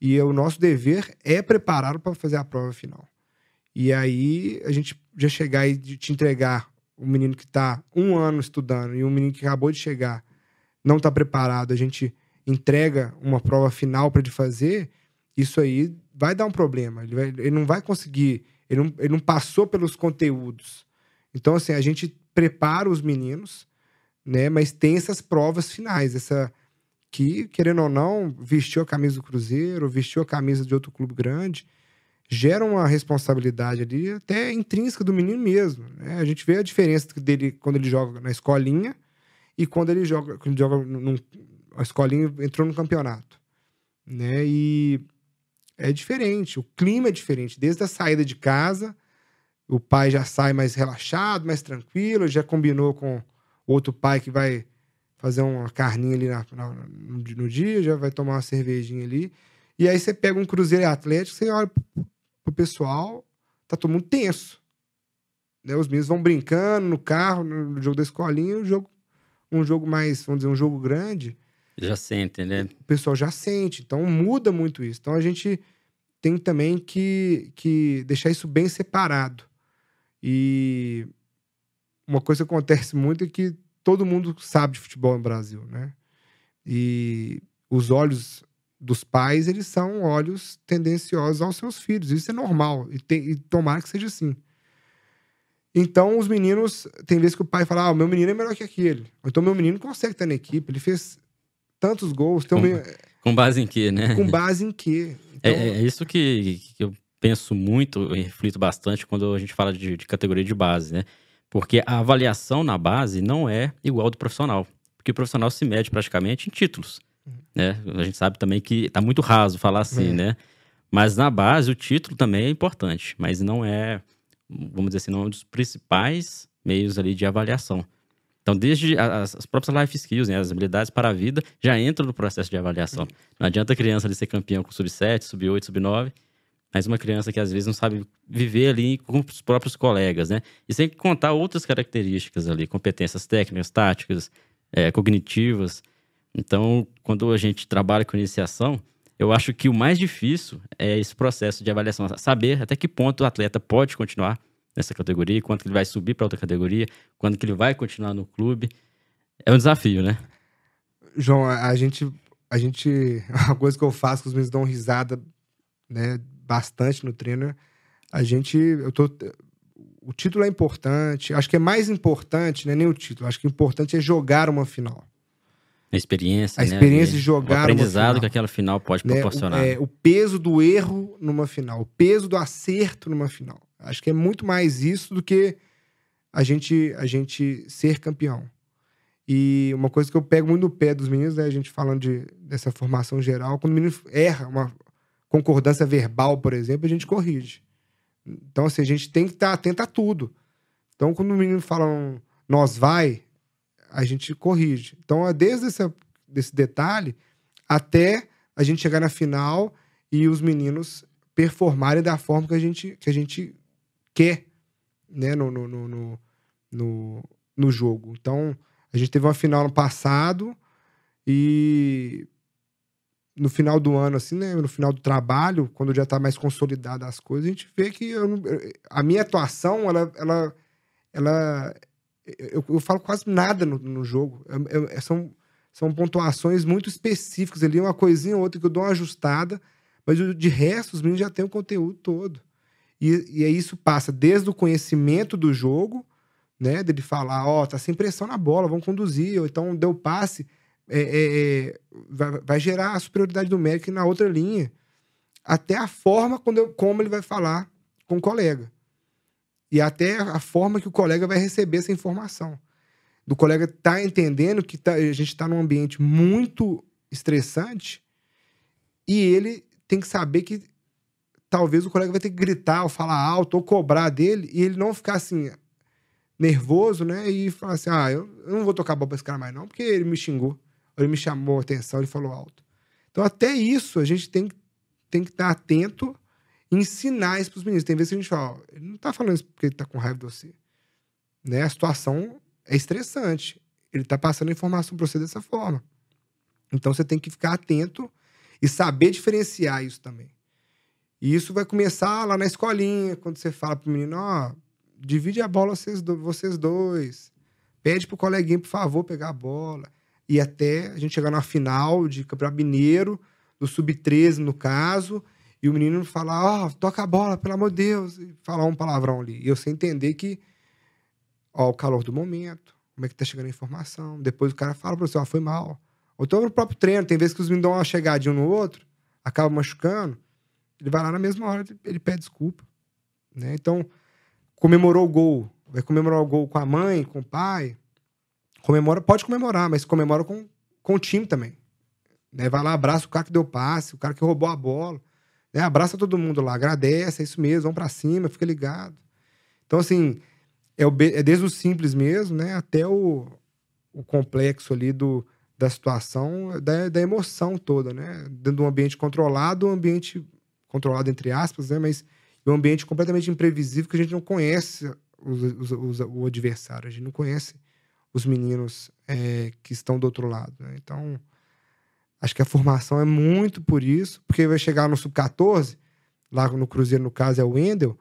E o nosso dever é prepará-lo para fazer a prova final. E aí a gente já chegar e te entregar um menino que está um ano estudando e um menino que acabou de chegar não está preparado, a gente entrega uma prova final para ele fazer, isso aí vai dar um problema. Ele, vai, ele não vai conseguir, ele não, ele não passou pelos conteúdos. Então, assim, a gente prepara os meninos, né? Mas tem essas provas finais, essa que, querendo ou não, vestiu a camisa do Cruzeiro, vestiu a camisa de outro clube grande gera uma responsabilidade ali até intrínseca do menino mesmo. Né? A gente vê a diferença dele quando ele joga na escolinha e quando ele joga, quando ele joga num, a escolinha entrou no campeonato. Né? E é diferente, o clima é diferente, desde a saída de casa, o pai já sai mais relaxado, mais tranquilo, já combinou com outro pai que vai fazer uma carninha ali na, na, no, dia, já vai tomar uma cervejinha ali. E aí você pega um Cruzeiro Atlético, você olha pro pessoal, tá todo mundo tenso. Né? Os meninos vão brincando no carro, no jogo da escolinha, um jogo, um jogo mais, vamos dizer, um jogo grande. Já sente, né? O pessoal já sente. Então muda muito isso. Então a gente tem também que, que deixar isso bem separado. E uma coisa que acontece muito é que todo mundo sabe de futebol no Brasil, né? E os olhos dos pais, eles são olhos tendenciosos aos seus filhos. Isso é normal. E, tem, e tomara que seja assim. Então, os meninos, tem vezes que o pai fala: Ah, o meu menino é melhor que aquele. Então, meu menino consegue estar na equipe, ele fez tantos gols. Com, um... com base em quê, né? Com base em quê? É, então... É, é, isso que, que eu penso muito e reflito bastante quando a gente fala de, de categoria de base, né? Porque a avaliação na base não é igual do profissional. Porque o profissional se mede praticamente em títulos. Uhum. Né? A gente sabe também que tá muito raso falar assim, é. né? Mas na base o título também é importante, mas não é, vamos dizer assim, não é um dos principais meios ali de avaliação. Então, desde as, as, próprias life skills, né, as habilidades para a vida, já entram no processo de avaliação. Uhum. Não adianta a criança ali ser campeão com sub-7, sub-8, sub-9, mas uma criança que às vezes não sabe viver ali com os próprios colegas, né? E sem contar outras características ali, competências técnicas, táticas, é, cognitivas. Então, quando a gente trabalha com iniciação, eu acho que o mais difícil é esse processo de avaliação, saber até que ponto o atleta pode continuar nessa categoria, quanto ele vai subir para outra categoria, quando que ele vai continuar no clube. É um desafio, né? João, a gente, a gente, *laughs* a coisa que eu faço, que os meninos dão risada, né, bastante no treino, a gente, eu tô, o título é importante, acho que é mais importante, não é nem o título, acho que o importante é jogar uma final. A experiência, A experiência né? de jogar o aprendizado que aquela final pode né? proporcionar. O, é, o peso do erro numa final, o peso do acerto numa final. Acho que é muito mais isso do que a gente, a gente ser campeão. E uma coisa que eu pego muito no pé dos meninos, né, a gente falando de, dessa formação geral, quando o menino erra uma concordância verbal, por exemplo, a gente corrige. Então, assim, a gente tem que estar atento a tudo. Então, quando o menino fala um, nós vai, a gente corrige. Então, é desde esse, desse detalhe até a gente chegar na final e os meninos performarem da forma que a gente, que a gente quer né, no, no, no, no, no jogo. Então, a gente teve uma final no passado e no final do ano, assim, né? No final do trabalho, quando já tá mais consolidada as coisas, a gente vê que eu, a minha atuação, ela. ela, ela eu, eu falo quase nada no, no jogo. Eu, eu, são, são pontuações muito específicas ali, uma coisinha ou outra que eu dou uma ajustada, mas de resto, os meninos já têm o conteúdo todo. E, e aí isso passa desde o conhecimento do jogo, né? Dele falar, ó, oh, tá sem pressão na bola, vamos conduzir, ou então deu passe é, é, é, vai, vai, gerar a superioridade numérica na outra linha. Até a forma quando como ele vai falar com o colega. E até a forma que o colega vai receber essa informação. Do colega tá entendendo que tá, a gente está num ambiente muito estressante e ele tem que saber que talvez o colega vai ter que gritar ou falar alto ou cobrar dele e ele não ficar assim nervoso, né? E falar assim: ah, eu, eu não vou tocar bola pra esse cara mais não, porque ele me xingou ele me chamou a atenção, ele falou alto. Então, até isso, a gente tem, tem que estar atento e ensinar isso para os meninos. Tem vezes que a gente fala, ó, ele não está falando isso porque ele está com raiva de você. Né? A situação é estressante. Ele está passando informação para você dessa forma. Então, você tem que ficar atento e saber diferenciar isso também. E isso vai começar lá na escolinha, quando você fala para o menino, ó, divide a bola vocês, do, vocês dois. Pede pro coleguinha, por favor, pegar a bola e até a gente chegar na final de Campeonato Mineiro, do Sub-13 no caso, e o menino falar, ó, oh, toca a bola, pelo amor de Deus, e falar um palavrão ali. E eu sei entender que, ó, o calor do momento, como é que tá chegando a informação. Depois o cara fala pra você, ó, foi mal. Ou então no próprio treino, tem vezes que os meninos dão uma chegadinha no outro, acaba machucando, ele vai lá na mesma hora, ele pede desculpa. Né? Então, comemorou o gol, vai comemorar o gol com a mãe, com o pai, comemora, pode comemorar, mas comemora com, com o time também. Né? Vai lá, abraça o cara que deu passe, o cara que roubou a bola. Né? Abraça todo mundo lá, agradece, é isso mesmo, vamos pra cima, fica ligado. Então, assim, é, o, é desde o simples mesmo, né? Até o, o complexo ali do, da situação, da, da emoção toda, né? Dentro de um ambiente controlado, um ambiente controlado entre aspas, né? Mas um ambiente completamente imprevisível que a gente não conhece os, os, os, o adversário, a gente não conhece os meninos é, que estão do outro lado. Né? Então, acho que a formação é muito por isso, porque vai chegar no sub-14, lá no Cruzeiro, no caso, é o Wendel,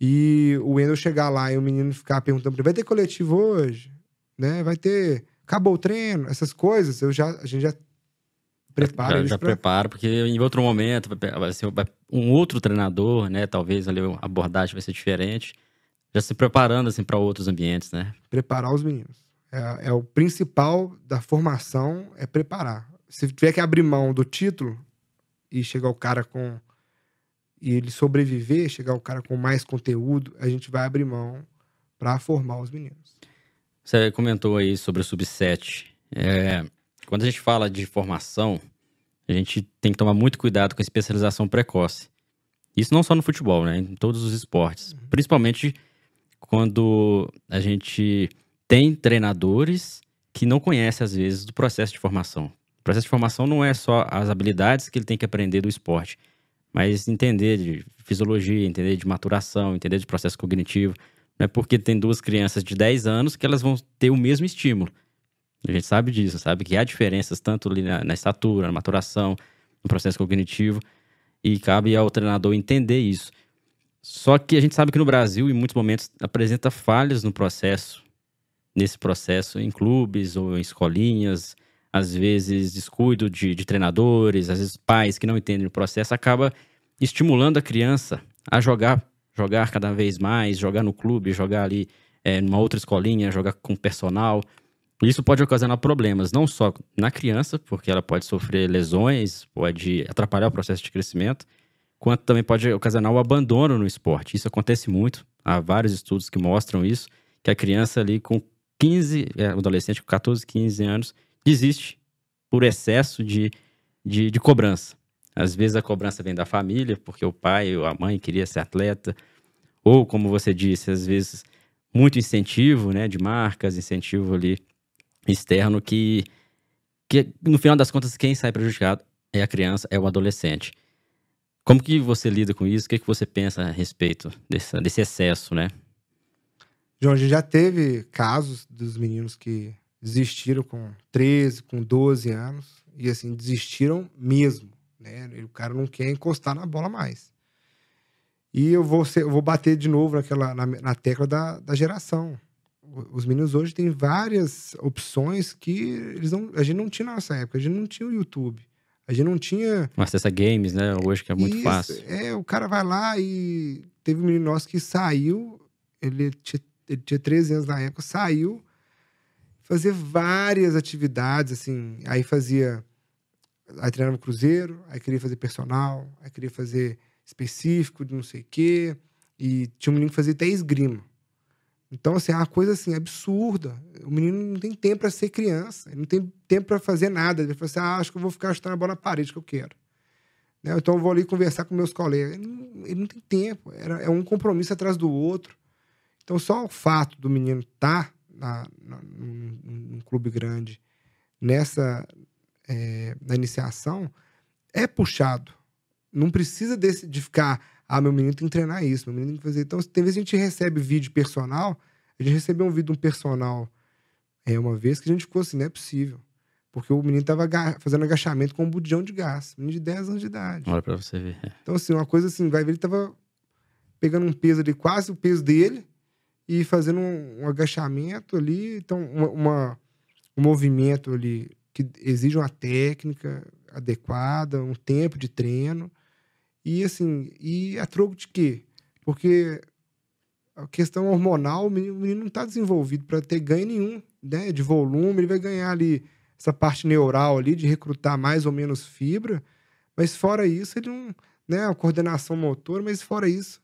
e o Wendel chegar lá e o menino ficar perguntando ele, vai ter coletivo hoje? Né? Vai ter... Acabou o treino? Essas coisas, eu já, a gente já prepara já, já pra... prepara, porque em outro momento vai ser um outro treinador, né? Talvez ali a abordagem vai ser diferente. Já se preparando assim para outros ambientes, né? Preparar os meninos. É, é, o principal da formação é preparar. Se tiver que abrir mão do título e chegar o cara com e ele sobreviver, chegar o cara com mais conteúdo, a gente vai abrir mão para formar os meninos. Você comentou aí sobre o sub-7. É, quando a gente fala de formação, a gente tem que tomar muito cuidado com a especialização precoce. Isso não só no futebol, né? Em todos os esportes. Uhum. Principalmente quando a gente tem treinadores que não conhecem, às vezes, do processo de formação. O processo de formação não é só as habilidades que ele tem que aprender do esporte, mas entender de fisiologia, entender de maturação, entender de processo cognitivo. Não é porque tem duas crianças de 10 anos que elas vão ter o mesmo estímulo. A gente sabe disso, sabe que há diferenças tanto na, na estatura, na maturação, no processo cognitivo, e cabe ao treinador entender isso. Só que a gente sabe que no Brasil, em muitos momentos, apresenta falhas no processo, nesse processo, em clubes ou em escolinhas, às vezes descuido de, de treinadores, às vezes pais que não entendem o processo, acaba estimulando a criança a jogar, jogar cada vez mais, jogar no clube, jogar ali é, numa outra escolinha, jogar com personal. Isso pode ocasionar problemas, não só na criança, porque ela pode sofrer lesões, pode atrapalhar o processo de crescimento, quanto também pode ocasionar o abandono no esporte. Isso acontece muito, há vários estudos que mostram isso, que a criança ali com 15, é, adolescente com 14, 15 anos, desiste por excesso de, de, de cobrança. Às vezes a cobrança vem da família, porque o pai ou a mãe queria ser atleta, ou como você disse, às vezes muito incentivo, né, de marcas, incentivo ali externo que, que no final das contas quem sai prejudicado é a criança, é o adolescente. Como que você lida com isso? O que, que você pensa a respeito desse, desse excesso, né? João, a gente já teve casos dos meninos que desistiram com 13, com 12 anos, e assim, desistiram mesmo, né? O cara não quer encostar na bola mais. E eu vou, ser, eu vou bater de novo naquela, na, na tecla da, da geração os meninos hoje têm várias opções que eles não, a gente não tinha na nossa época. A gente não tinha o YouTube. A gente não tinha. Acesso a games, né? Hoje que é muito Isso, fácil. É, o cara vai lá e teve um menino nosso que saiu, ele tinha, ele tinha 13 anos na época, saiu, fazer várias atividades, assim. Aí fazia. Aí treinava no Cruzeiro, aí queria fazer personal, aí queria fazer específico de não sei o quê. E tinha um menino que fazia até esgrima. Então, assim, é uma coisa assim, absurda. O menino não tem tempo para ser criança, ele não tem tempo para fazer nada. Ele fala assim: ah, acho que eu vou ficar chutando a bola na parede que eu quero. Né? Então, eu vou ali conversar com meus colegas. Ele não, ele não tem tempo, Era, é um compromisso atrás do outro. Então, só o fato do menino estar tá na, na, num, num, clube grande, nessa é, na iniciação, é puxado. Não precisa desse, de ficar ah, meu menino tem que treinar isso, meu menino tem que fazer. Então, tem vezes a gente recebe vídeo personal. A gente recebeu um vídeo de um personal é, uma vez que a gente ficou assim, não é possível. Porque o menino tava fazendo agachamento com um budão de gás. Menino de 10 anos de idade. Olha pra você ver. Então, assim, uma coisa assim, vai ver, ele tava pegando um peso ali, quase o peso dele, e fazendo um, um agachamento ali. Então, uma, uma, um movimento ali que exige uma técnica adequada, um tempo de treino. E assim, e a troco de quê? Porque a questão hormonal, o menino, o menino não está desenvolvido para ter ganho nenhum, né? De volume, ele vai ganhar ali essa parte neural ali de recrutar mais ou menos fibra, mas fora isso, ele não, né, a coordenação motor, mas fora isso,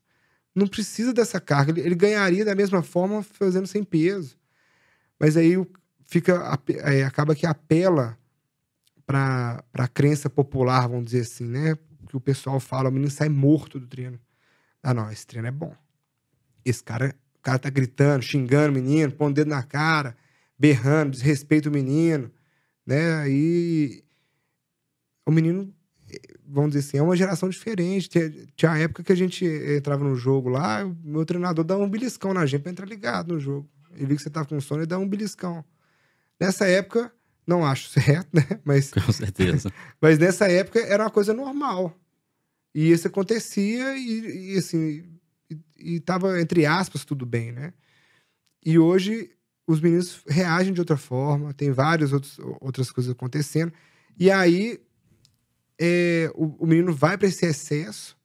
não precisa dessa carga. Ele, ele ganharia da mesma forma fazendo sem peso. Mas aí fica é, acaba que apela para a crença popular, vamos dizer assim, né? que o pessoal fala, o menino sai morto do treino. Ah, não, esse treino é bom. Esse cara cara tá gritando, xingando o menino, pondo o dedo na cara, berrando, desrespeita o menino, né? Aí o menino, vamos dizer assim, é uma geração diferente. Tinha, a época que a gente entrava no jogo lá, o meu treinador dava um beliscão na gente pra entrar ligado no jogo. Ele viu que você tava com sono e dava um beliscão. Nessa época, não acho *laughs* certo, né? Mas, Com certeza. *laughs* mas nessa época era uma coisa normal. E isso acontecia e, e assim, e, e tava, entre aspas, tudo bem, né? E hoje os meninos reagem de outra forma, tem várias outros, outras coisas acontecendo. E aí é, o, o menino vai para esse excesso,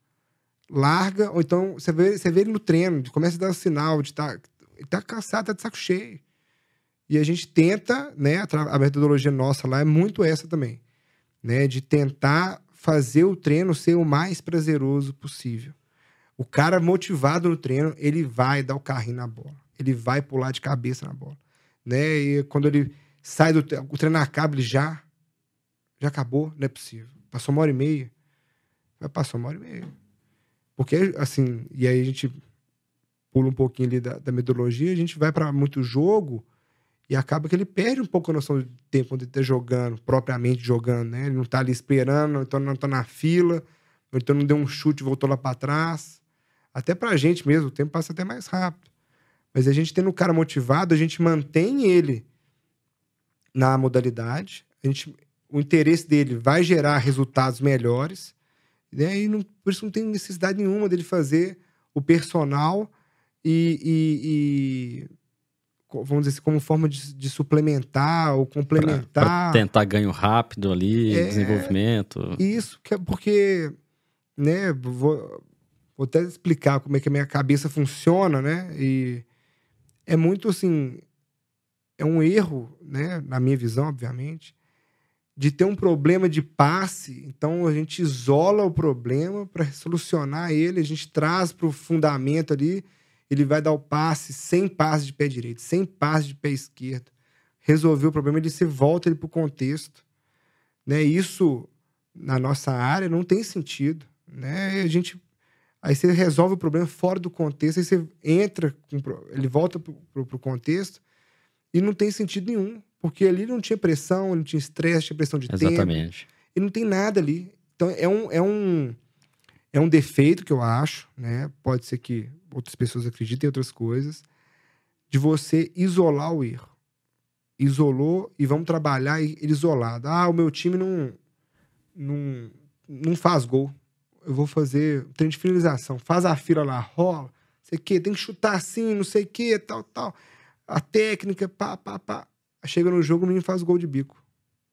larga, ou então você vê, você vê ele no treino, começa a dar um sinal de tá, ele tá cansado, tá de saco cheio. E a gente tenta, né, a, a metodologia nossa lá é muito essa também, né, de tentar fazer o treino ser o mais prazeroso possível. O cara motivado no treino, ele vai dar o carrinho na bola. Ele vai pular de cabeça na bola, né? E quando ele sai do tre- o treino acaba, ele já já acabou, não é possível. Passou uma hora e meia. Vai passar uma hora e meia. Porque assim, e aí a gente pula um pouquinho ali da, da metodologia, a gente vai para muito jogo e acaba que ele perde um pouco a noção de tempo onde ele tá jogando, propriamente jogando, né? Ele não tá ali esperando, então não tá na fila, então não deu um chute e voltou lá para trás. Até pra gente mesmo, o tempo passa até mais rápido. Mas a gente tendo o cara motivado, a gente mantém ele na modalidade, a gente, o interesse dele vai gerar resultados melhores, né? E não, por isso não tem necessidade nenhuma dele fazer o personal e, e- e, vamos dizer assim, como forma de, de suplementar ou Pra, complementar. pra tentar ganho rápido ali, É. desenvolvimento. Isso é porque, né, vou, vou até explicar como é que a minha cabeça funciona, né? E é muito assim, é um erro, né, na minha visão, obviamente, de ter um problema de passe, então a gente isola o problema para solucionar ele, a gente traz para o fundamento ali, ele vai dar o passe sem passe de pé direito, sem passe de pé esquerdo. Resolveu o problema, ele se volta ele para o contexto. Né? Isso, na nossa área, não tem sentido. Né? A gente Aí você resolve o problema fora do contexto, aí você entra, ele volta pro, pro contexto e não tem sentido nenhum. Porque ali não tinha pressão, não tinha estresse, tinha pressão de tempo. Exatamente. E não tem nada ali. Então é um, é um, é um defeito que eu acho, né? Pode ser que outras pessoas acreditem em outras coisas, de você isolar o erro. Isolou e vamos trabalhar ele isolado. Ah, o meu time não, não, não faz gol. Eu vou fazer treino de finalização. Faz a fila lá, rola, sei o quê, tem que chutar assim, não sei o quê, tal, tal. A técnica, pá, pá, pá. Chega no jogo, o menino faz gol de bico.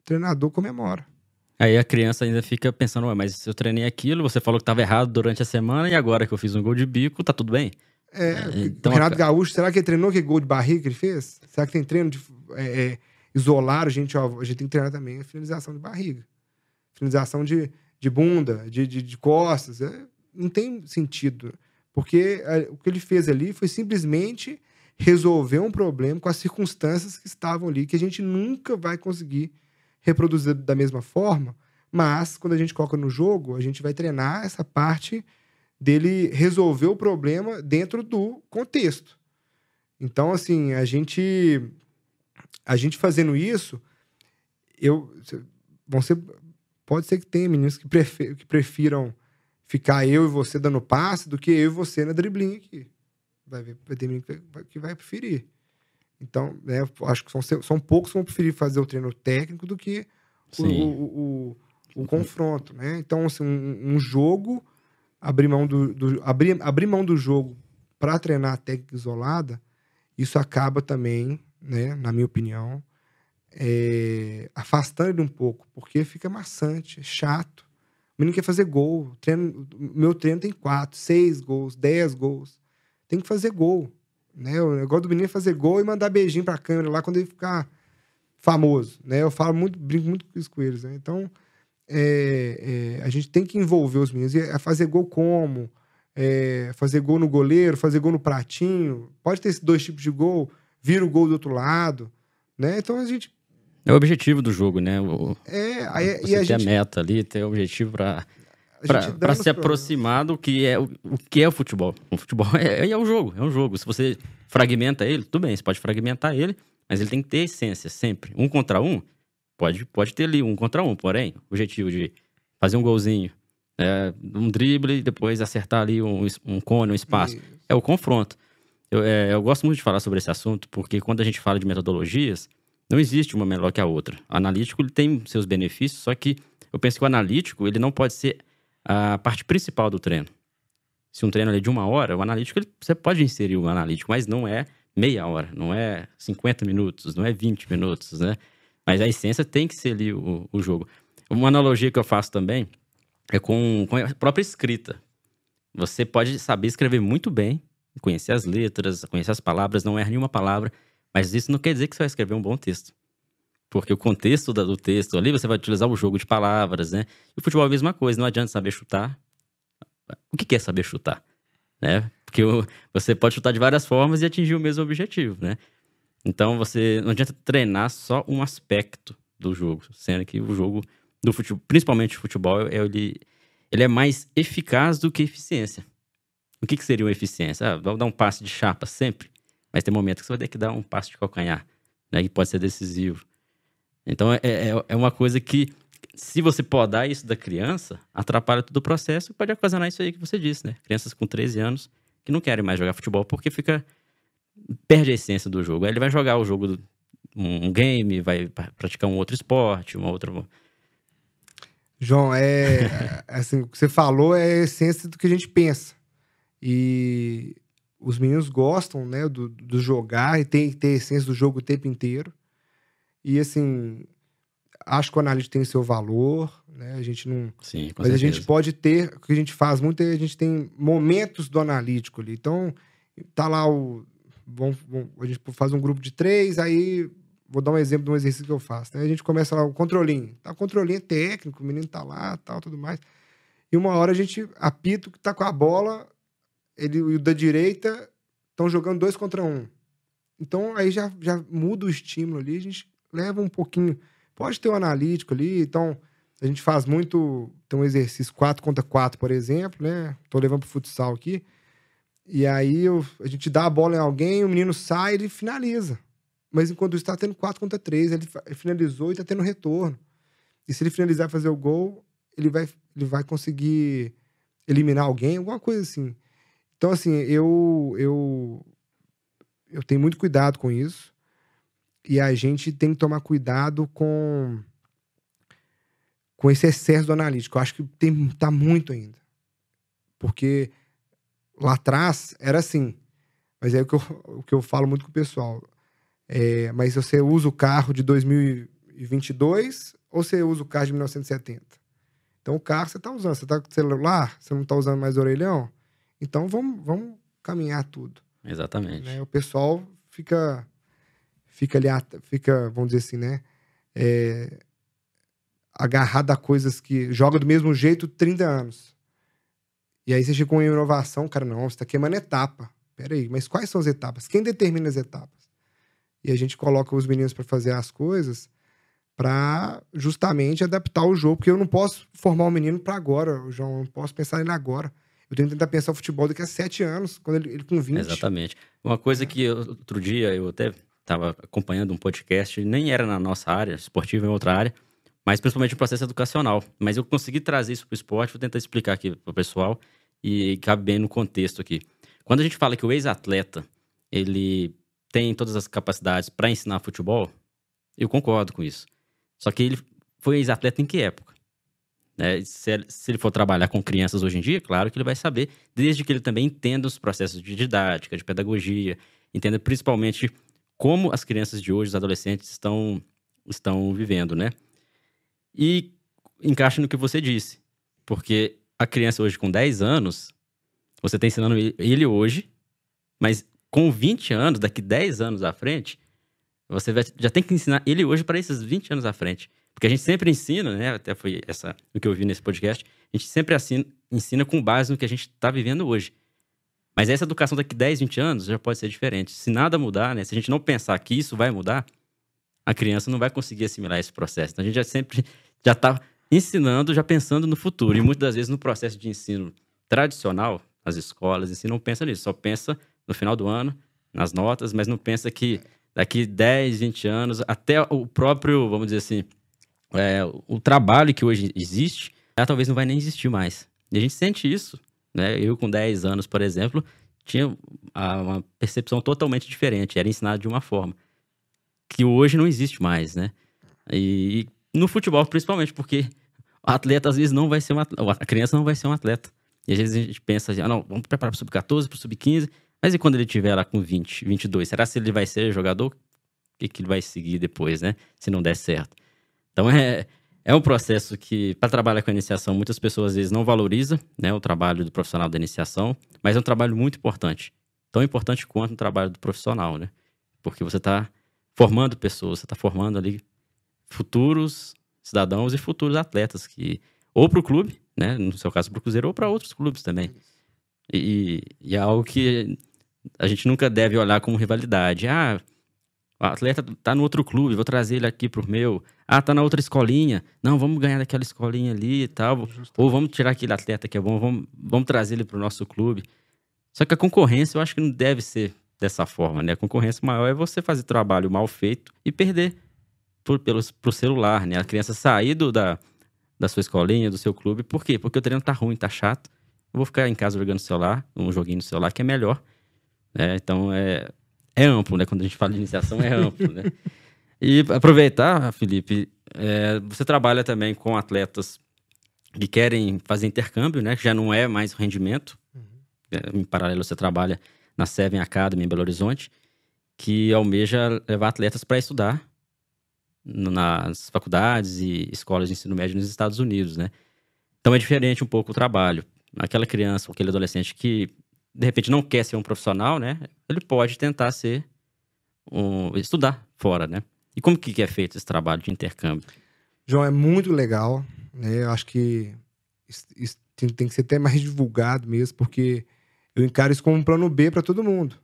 O treinador comemora. Aí a criança ainda fica pensando, ué, mas eu treinei aquilo, você falou que estava errado durante a semana e agora que eu fiz um gol de bico, tá tudo bem. É, então, o Renato a- Gaúcho, será que ele treinou aquele gol de barriga que ele fez? Será que tem treino de é, é, isolar a gente? Ó, a gente tem que treinar também a finalização de barriga. Finalização de, de bunda, de, de, de costas. é, não tem sentido. Porque é, o que ele fez ali foi simplesmente resolver um problema com as circunstâncias que estavam ali, que a gente nunca vai conseguir reproduzir da mesma forma. Mas, quando a gente coloca no jogo, a gente vai treinar essa parte dele resolver o problema dentro do contexto. Então, assim, a gente a gente fazendo isso, eu vão ser, pode ser que tenha meninos que, prefe- que prefiram ficar eu e você dando passe do que eu e você na driblinha aqui. Vai, ver, vai ter menino que vai, que vai preferir. Então, né, acho que são, são poucos que vão preferir fazer o treino técnico do que o, o, o, o- confronto, né? Então, assim, um, um jogo, abrir mão do, do- abrir, abrir mão do jogo para treinar a técnica isolada, isso acaba também, né, na minha opinião, é, afastando ele um pouco, porque fica maçante, é chato. O menino quer fazer gol. Treino, meu treino tem quatro, seis gols, dez gols. Tem que fazer gol. Né? O negócio do menino é fazer gol e mandar beijinho pra câmera lá quando ele ficar famoso. Né? Eu falo muito, brinco muito com isso com eles. Né? Então, é, é, a gente tem que envolver os meninos. E é fazer gol como? É, fazer gol no goleiro, fazer gol no pratinho. Pode ter esses dois tipos de gol. Vira o gol do outro lado. Né? Então a gente. É o objetivo do jogo, né? O, É, aí, você e a ter gente a meta ali, ter o objetivo pra. Para se aproximar do que é o, o, que é o futebol. O futebol *laughs* é, é o jogo, é um jogo. Se você fragmenta ele, tudo bem, você pode fragmentar ele, mas ele tem que ter essência sempre. Um contra um, pode, pode ter ali um contra um, porém, o objetivo de fazer um golzinho, é, um drible e depois acertar ali um, um cone, um espaço. Isso. É o confronto. Eu, é, eu gosto muito de falar sobre esse assunto, porque quando a gente fala de metodologias, não existe uma melhor que a outra. O analítico ele tem seus benefícios, só que eu penso que o analítico ele não pode ser a parte principal do treino. Se um treino é de uma hora, o analítico ele, você pode inserir o analítico, mas não é meia hora, não é 50 minutos, não é 20 minutos, né? Mas a essência tem que ser ali o, o jogo. Uma analogia que eu faço também é com, com a própria escrita. Você pode saber escrever muito bem, conhecer as letras, conhecer as palavras, não erra nenhuma palavra, mas isso não quer dizer que você vai escrever um bom texto. Porque o contexto do texto ali, você vai utilizar o jogo de palavras, né? E o futebol é a mesma coisa, não adianta saber chutar. O que é saber chutar? Né? Porque você pode chutar de várias formas e atingir o mesmo objetivo, né? Então você não adianta treinar só um aspecto do jogo, sendo que o jogo do futebol, principalmente o futebol, é, ele, ele é mais eficaz do que eficiência. O que, que seria uma eficiência? Ah, dar um passe de chapa sempre, mas tem momentos que você vai ter que dar um passe de calcanhar, né? Que pode ser decisivo. Então é, é, é uma coisa que, se você podar isso da criança, atrapalha todo o processo e pode ocasionar isso aí que você disse, né? Crianças com 13 anos que não querem mais jogar futebol porque fica. perde a essência do jogo. Aí ele vai jogar o jogo, um game, vai praticar um outro esporte, uma outra. João, é assim, o que você falou é a essência do que a gente pensa. E os meninos gostam, né, do, do jogar e tem que ter a essência do jogo o tempo inteiro. E assim, acho que o analista tem seu valor, né? A gente não. Sim, com Mas certeza. a gente pode ter, o que a gente faz muito é a gente tem momentos do analítico ali. Então, tá lá o. Vamos, vamos, a gente faz um grupo de três, aí vou dar um exemplo de um exercício que eu faço. Né? A gente começa lá o controlinho. Tá, o controlinho é técnico, o menino tá lá, tal, tudo mais. E uma hora a gente apita que tá com a bola, ele e o da direita estão jogando dois contra um. Então aí já, já muda o estímulo ali, a gente leva um pouquinho. Pode ter um analítico ali, então a gente faz muito. Tem um exercício 4 contra 4, por exemplo, né? Tô levando pro futsal aqui. E aí eu, a gente dá a bola em alguém, o menino sai e ele finaliza. Mas enquanto isso, tá tendo 4 contra 3, ele, ele finalizou e tá tendo retorno. E se ele finalizar e fazer o gol, ele vai, ele vai conseguir eliminar alguém, alguma coisa assim. Então, assim, eu, eu, eu tenho muito cuidado com isso. E a gente tem que tomar cuidado com, com esse excesso do analítico. Eu acho que tem, tá muito ainda. Porque lá atrás era assim. Mas é o que eu, o que eu falo muito com o pessoal. É, mas você usa o carro de 2022 ou você usa o carro de 1970? Então o carro você está usando. Você está com celular, você não está usando mais orelhão? Então vamos, vamos caminhar tudo. Exatamente. Né? O pessoal fica fica ali, fica, vamos dizer assim, né? É, agarrado a coisas que joga do mesmo jeito 30 anos. E aí você chega com uma inovação, cara, não, você tá queimando etapa. Peraí, mas quais são as etapas? Quem determina as etapas? E a gente coloca os meninos para fazer as coisas para justamente adaptar o jogo, porque eu não posso formar um menino para agora, João, eu não posso pensar nele agora. Eu tenho que tentar pensar o futebol daqui a sete anos, quando ele, ele com 20. Exatamente. Uma coisa que outro dia eu até estava acompanhando um podcast, nem era na nossa área, esportiva em outra área, mas principalmente o processo educacional. Mas eu consegui trazer isso para o esporte, vou tentar explicar aqui para o pessoal e cabe bem no contexto aqui. Quando a gente fala que o ex-atleta, ele tem todas as capacidades para ensinar futebol, eu concordo com isso. Só que ele foi ex-atleta em que época? É, se, se, ele for trabalhar com crianças hoje em dia, claro que ele vai saber, desde que ele também entenda os processos de didática, de pedagogia, entenda principalmente como as crianças de hoje, os adolescentes, estão, estão vivendo, né? E encaixa no que você disse. Porque a criança hoje com 10 anos, você está ensinando ele hoje, mas com 20 anos, daqui 10 anos à frente, você vai, já tem que ensinar ele hoje para esses 20 anos à frente. Porque a gente sempre ensina, né? Até foi essa, o que eu vi nesse podcast. A gente sempre assina, ensina com base no que a gente está vivendo hoje. Mas essa educação daqui 10, 20 anos já pode ser diferente. Se nada mudar, né? Se a gente não pensar que isso vai mudar, a criança não vai conseguir assimilar esse processo. Então a gente já sempre já está ensinando, já pensando no futuro. E muitas das vezes no processo de ensino tradicional, as escolas, assim, não pensa nisso, só pensa no final do ano, nas notas, mas não pensa que daqui 10, 20 anos, até o próprio, vamos dizer assim, é, o trabalho que hoje existe, talvez não vai nem existir mais. E a gente sente isso, né? Eu com 10 anos, por exemplo, tinha uma percepção totalmente diferente, era ensinado de uma forma que hoje não existe mais, né? E, no futebol, principalmente, porque o atleta às vezes não vai ser um atleta, a criança não vai ser um atleta. E às vezes a gente pensa assim, ah, não, vamos preparar para o sub-14, para o sub-15, mas e quando ele tiver lá com 20, 22, será que ele vai ser jogador? O que, que ele vai seguir depois, né? Se não der certo. Então é, é um processo que, para trabalhar com a iniciação, muitas pessoas às vezes não valorizam né, o trabalho do profissional da iniciação, mas é um trabalho muito importante. Tão importante quanto o trabalho do profissional, né? Porque você está formando pessoas, você está formando ali futuros cidadãos e futuros atletas que ou para o clube, né, no seu caso para o Cruzeiro, ou para outros clubes também. E, e, é algo que a gente nunca deve olhar como rivalidade. Ah, o atleta tá no outro clube, vou trazer ele aqui pro meu. Ah, tá na outra escolinha. Não, vamos ganhar daquela escolinha ali e tal. Justamente. Ou vamos tirar aquele atleta que é bom, vamos, vamos trazer ele pro nosso clube. Só que a concorrência eu acho que não deve ser dessa forma, né? A concorrência maior é você fazer trabalho mal feito e perder por, pelos, pro celular, né? A criança sair do, da, da sua escolinha, do seu clube. Por quê? Porque o treino tá ruim, tá chato. Eu vou ficar em casa jogando celular, um joguinho no celular que é melhor. Né? Então é, é amplo, né? Quando a gente fala de iniciação, é amplo, né? *laughs* E aproveitar, Felipe, é, você trabalha também com atletas que querem fazer intercâmbio, né? Que já não é mais rendimento. Uhum. É, em paralelo, você trabalha na Seven Academy em Belo Horizonte, que almeja levar atletas para estudar nas faculdades e escolas de ensino médio nos Estados Unidos, né? Então é diferente um pouco o trabalho. Aquela criança aquele adolescente que de repente não quer ser um profissional, né? Ele pode tentar ser um, estudar fora, né? E como que é feito esse trabalho de intercâmbio? João, é muito legal, né? Eu acho que isso tem que ser até mais divulgado mesmo, porque eu encaro isso como um plano B para todo mundo.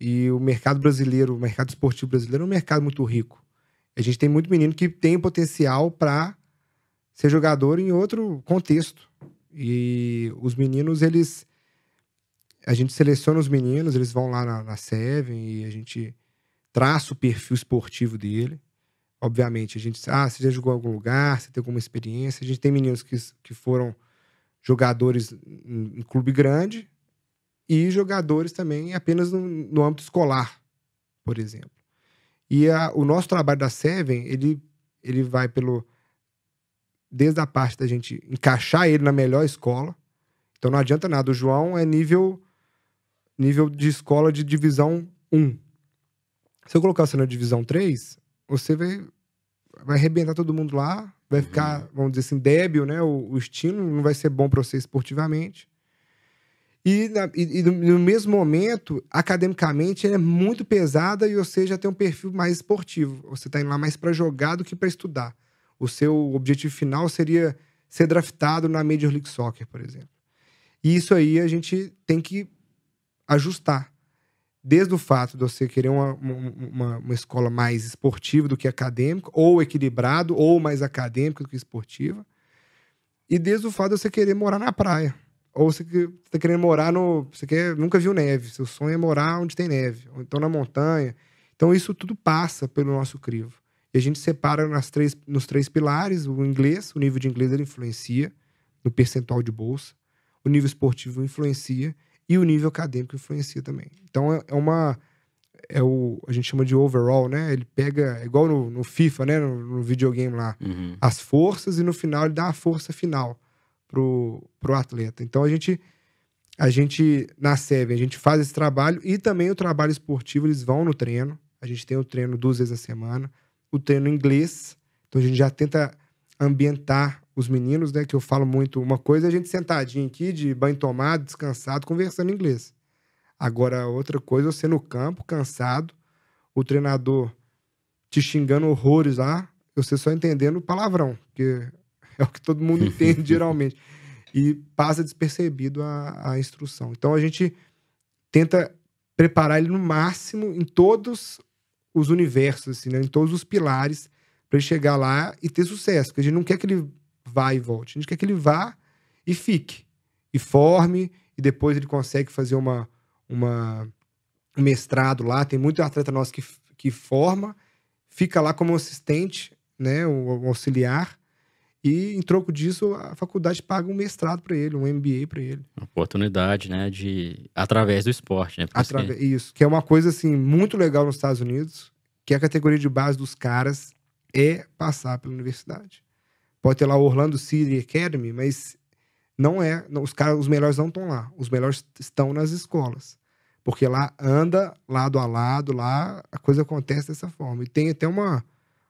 E o mercado brasileiro, o mercado esportivo brasileiro é um mercado muito rico. A gente tem muito menino que tem potencial para ser jogador em outro contexto. E os meninos, eles. A gente seleciona os meninos, eles vão lá na, na Seven e a gente traça o perfil esportivo dele. Obviamente, a gente. Ah, você já jogou em algum lugar, você tem alguma experiência. A gente tem meninos que, que foram jogadores em, em clube grande, e jogadores também apenas no, no âmbito escolar, por exemplo. E a, o nosso trabalho da Seven, ele, ele vai pelo. Desde a parte da gente encaixar ele na melhor escola. Então não adianta nada. O João é nível, nível de escola de divisão 1. Se eu colocar você na divisão 3, você vai, vai arrebentar todo mundo lá. Vai ficar, vamos dizer assim, débil, né? O, o estilo não vai ser bom para você esportivamente. E, na, e, e, no mesmo momento, academicamente, é muito pesada e você já tem um perfil mais esportivo. Você está indo lá mais para jogar do que para estudar. O seu objetivo final seria ser draftado na Major League Soccer, por exemplo. E isso aí a gente tem que ajustar. Desde o fato de você querer uma, uma, uma escola mais esportiva do que acadêmica, ou equilibrado, ou mais acadêmica do que esportiva. E desde o fato de você querer morar na praia. Ou você está querendo morar no. Você quer, nunca viu neve. Seu sonho é morar onde tem neve. Ou então na montanha. Então isso tudo passa pelo nosso crivo. E a gente separa nas três, nos três pilares: o inglês, o nível de inglês ele influencia no percentual de bolsa, o nível esportivo influencia e o nível acadêmico influencia também. Então é, é uma. É o, a gente chama de overall, né? Ele pega, é igual no, no FIFA, né? No, no videogame lá, uhum. as forças e no final ele dá a força final pro, pro atleta. Então a gente a gente na SEV, a gente faz esse trabalho e também o trabalho esportivo, eles vão no treino. A gente tem o treino duas vezes a semana, o treino em inglês. Então a gente já tenta ambientar os meninos, né, que eu falo muito, uma coisa é a gente sentadinho aqui de banho tomado, descansado, conversando inglês. Agora outra coisa é você no campo, cansado, o treinador te xingando horrores lá, você só entendendo palavrão, porque *laughs* é o que todo mundo entende *laughs* geralmente. E passa despercebido a, a instrução. Então a gente tenta preparar ele no máximo em todos os universos, assim, né? em todos os pilares, para ele chegar lá e ter sucesso. Porque a gente não quer que ele vá e volte. A gente quer que ele vá e fique. E forme, e depois ele consegue fazer uma, uma, um mestrado lá. Tem muito atleta nosso que, que forma, fica lá como assistente, né, o, o auxiliar, e em troco disso a faculdade paga um mestrado para ele, um MBA para ele. Uma oportunidade, né, de através do esporte, né? Atrave... Que... Isso, que é uma coisa assim muito legal nos Estados Unidos, que a categoria de base dos caras é passar pela universidade. Pode ter lá o Orlando City Academy, mas não é, não, os caras, os melhores não estão lá. Os melhores estão nas escolas. Porque lá anda lado a lado, lá a coisa acontece dessa forma. E tem até uma,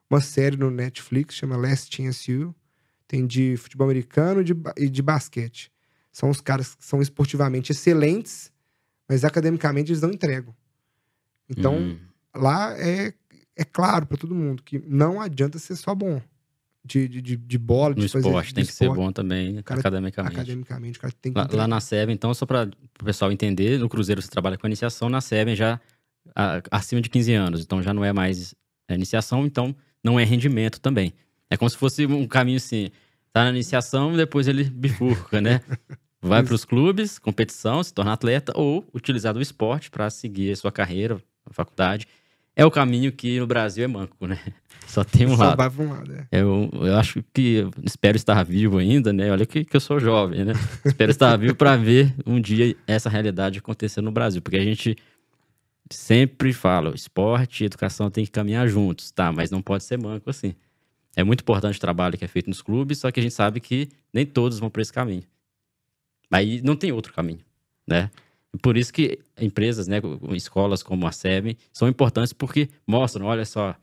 uma série no Netflix, chama Last Chance You. Tem de futebol americano e de, e de basquete. São os caras que são esportivamente excelentes, mas academicamente eles não entregam. Então, hum. lá é, é claro para todo mundo que não adianta ser só bom de, de, de bola, no de esporte, fazer, tem que esporte. ser bom também cara, academicamente. Academicamente, cara tem que lá, lá, na SEB, então, só para o pessoal entender, no Cruzeiro você trabalha com iniciação, na SEB já a, acima de 15 anos, então já não é mais a iniciação, então não é rendimento também. É como se fosse um caminho assim, tá na iniciação, depois ele bifurca, né? *laughs* Vai para os clubes, competição, se torna atleta ou utilizar do esporte para seguir a sua carreira, a faculdade. É o caminho que no Brasil é manco, né? *laughs* Só tem um Só lado. Vai pra um lado é. eu, eu acho que espero estar vivo ainda, né? Olha que, que eu sou jovem, né? *laughs* espero estar vivo para ver um dia essa realidade acontecer no Brasil, porque a gente sempre fala, esporte e educação tem que caminhar juntos, tá? Mas não pode ser manco assim. É muito importante o trabalho que é feito nos clubes, só que a gente sabe que nem todos vão para esse caminho. Aí não tem outro caminho, né? Por isso que empresas, né, escolas como a SEB, são importantes porque mostram, olha só,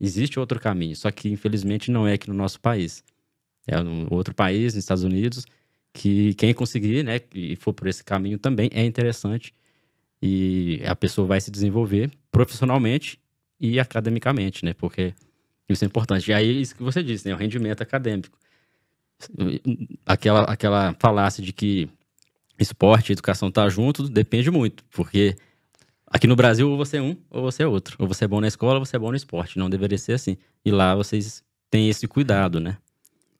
Existe outro caminho, só que infelizmente não é aqui no nosso país. É um outro país, nos Estados Unidos, que quem conseguir, né, e for por esse caminho também é interessante e a pessoa vai se desenvolver profissionalmente e academicamente, né, porque isso é importante. E aí, isso que você disse, né, o rendimento acadêmico. Aquela, aquela falácia de que esporte e educação tá junto depende muito, porque Aqui no Brasil, ou você é um, ou você é outro. Ou você é bom na escola, ou você é bom no esporte. Não deveria ser assim. E lá vocês têm esse cuidado, né?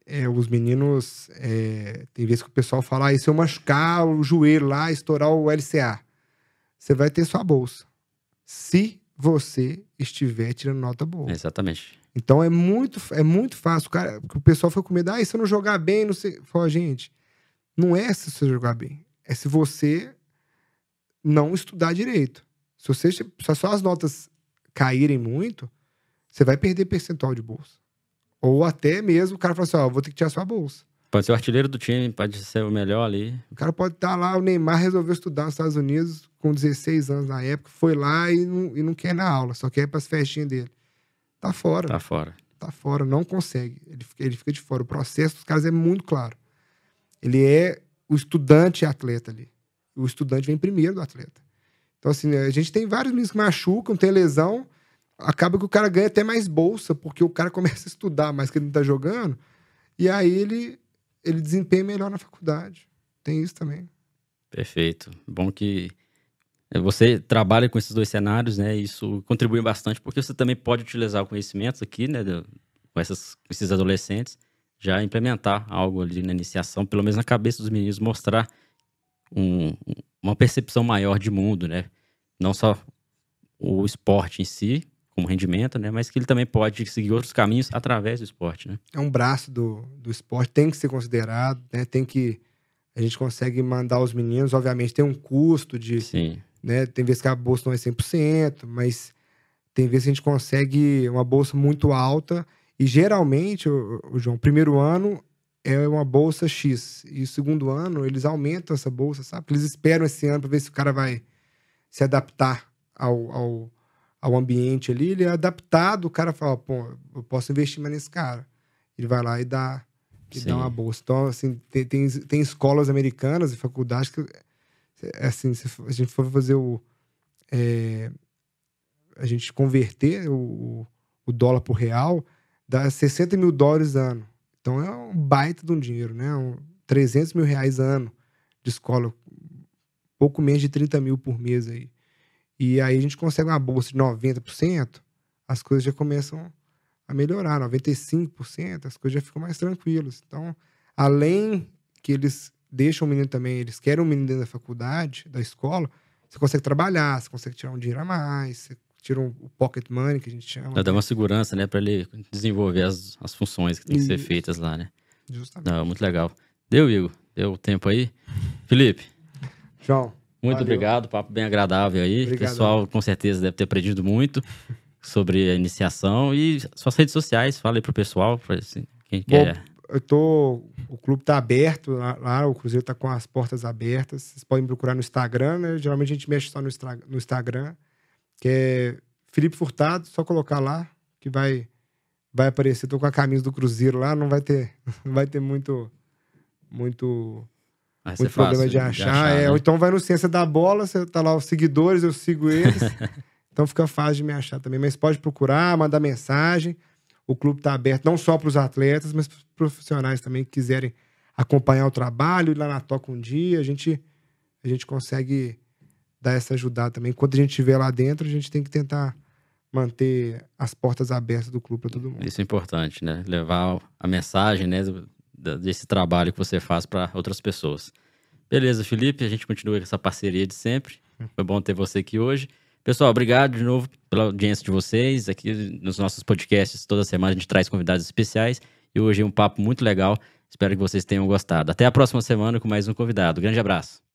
É, os meninos. É, tem vezes que o pessoal fala: ah, e se eu machucar o joelho lá, estourar o LCA, você vai ter sua bolsa. Se você estiver tirando nota boa. Exatamente. Então é muito, é muito fácil. Cara, o pessoal foi com medo, ah, e se eu não jogar bem, não sei. Fala, gente, não é se você jogar bem. É se você não estudar direito. Se você se só as notas caírem muito, você vai perder percentual de bolsa. Ou até mesmo o cara fala assim: ó, vou ter que tirar sua bolsa. Pode ser o artilheiro do time, pode ser o melhor ali. O cara pode estar tá lá, o Neymar resolveu estudar nos Estados Unidos com 16 anos na época, foi lá e não, e não quer na aula, só quer para as festinhas dele. Tá fora. Tá fora. Tá fora, não consegue. Ele, ele fica de fora. O processo dos caras é muito claro. Ele é o estudante atleta ali. O estudante vem primeiro do atleta. Então, assim, a gente tem vários meninos que machucam, tem lesão, acaba que o cara ganha até mais bolsa, porque o cara *laughs* começa a estudar mais que ele não tá jogando, e aí ele, ele desempenha melhor na faculdade. Tem isso também. Perfeito. Bom que você trabalha com esses dois cenários, né? Isso contribui bastante, porque você também pode utilizar o conhecimento aqui, né? Com essas, esses adolescentes, já implementar algo ali na iniciação, pelo menos na cabeça dos meninos, mostrar um, uma percepção maior de mundo, né? Não só o esporte em si, como rendimento, né? Mas que ele também pode seguir outros caminhos através do esporte, né? É um braço do, do esporte, tem que ser considerado, né? Tem que... A gente consegue mandar os meninos, obviamente tem um custo de... Sim. Né? Tem vezes que a bolsa não é 100%, mas tem vezes que a gente consegue uma bolsa muito alta e geralmente, o, o João, primeiro ano é uma bolsa X. E o segundo ano, eles aumentam essa bolsa, sabe? Eles esperam esse ano para ver se o cara vai se adaptar ao, ao, ao ambiente ali. Ele é adaptado, o cara fala, pô, eu posso investir mais nesse cara. Ele vai lá e dá, e dá uma bolsa. Então, assim, tem, tem, tem escolas americanas e faculdades que, assim, se a gente for fazer o... É, a gente converter o, o dólar por real, dá 60 mil dólares ano. Então é um baita de um dinheiro, né? Um 300 mil reais ano de escola, pouco menos de 30 mil por mês aí. E aí a gente consegue uma bolsa de 90%, as coisas já começam a melhorar, 95%, as coisas já ficam mais tranquilas. Então, além que eles deixam o menino também, eles querem um menino dentro da faculdade, da escola, você consegue trabalhar, você consegue tirar um dinheiro a mais, você tira o pocket money, que a gente chama. Dá uma segurança, né, para ele desenvolver as, as funções que tem que ser Isso. feitas lá, né? Justamente. Não, muito legal. Deu, Igor? Deu tempo aí? Felipe, João, muito Valeu. obrigado. Papo bem agradável aí. O Obrigadão. pessoal com certeza deve ter aprendido muito sobre a iniciação e suas redes sociais. Fala aí pro pessoal, pra, assim, quem Bom, quer. eu tô. O clube tá aberto lá, lá, o Cruzeiro tá com as portas abertas. Vocês podem me procurar no Instagram, né? Geralmente a gente mexe só no, no Instagram, que é Felipe Furtado, só colocar lá que vai vai aparecer. Tô com a camisa do Cruzeiro lá, não vai ter *laughs* não vai ter muito muito muito problema fácil de achar. é, né? Ou então vai no Ciência da Bola, você tá lá os seguidores, eu sigo eles. *laughs* então fica fácil de me achar também. Mas pode procurar, mandar mensagem. O clube tá aberto não só para os atletas, mas para os profissionais também que quiserem acompanhar o trabalho, ir lá na toca um dia. A gente, a gente consegue dar essa ajudada também. Enquanto a gente estiver lá dentro, a gente tem que tentar manter as portas abertas do clube para todo mundo. Isso é importante, né? Levar a mensagem, né, desse trabalho que você faz para outras pessoas. Beleza, Felipe, a gente continua com essa parceria de sempre. Foi bom ter você aqui hoje. Pessoal, obrigado de novo pela audiência de vocês. Aqui nos nossos podcasts, toda semana a gente traz convidados especiais. E hoje é um papo muito legal. Espero que vocês tenham gostado. Até a próxima semana com mais um convidado. Grande abraço.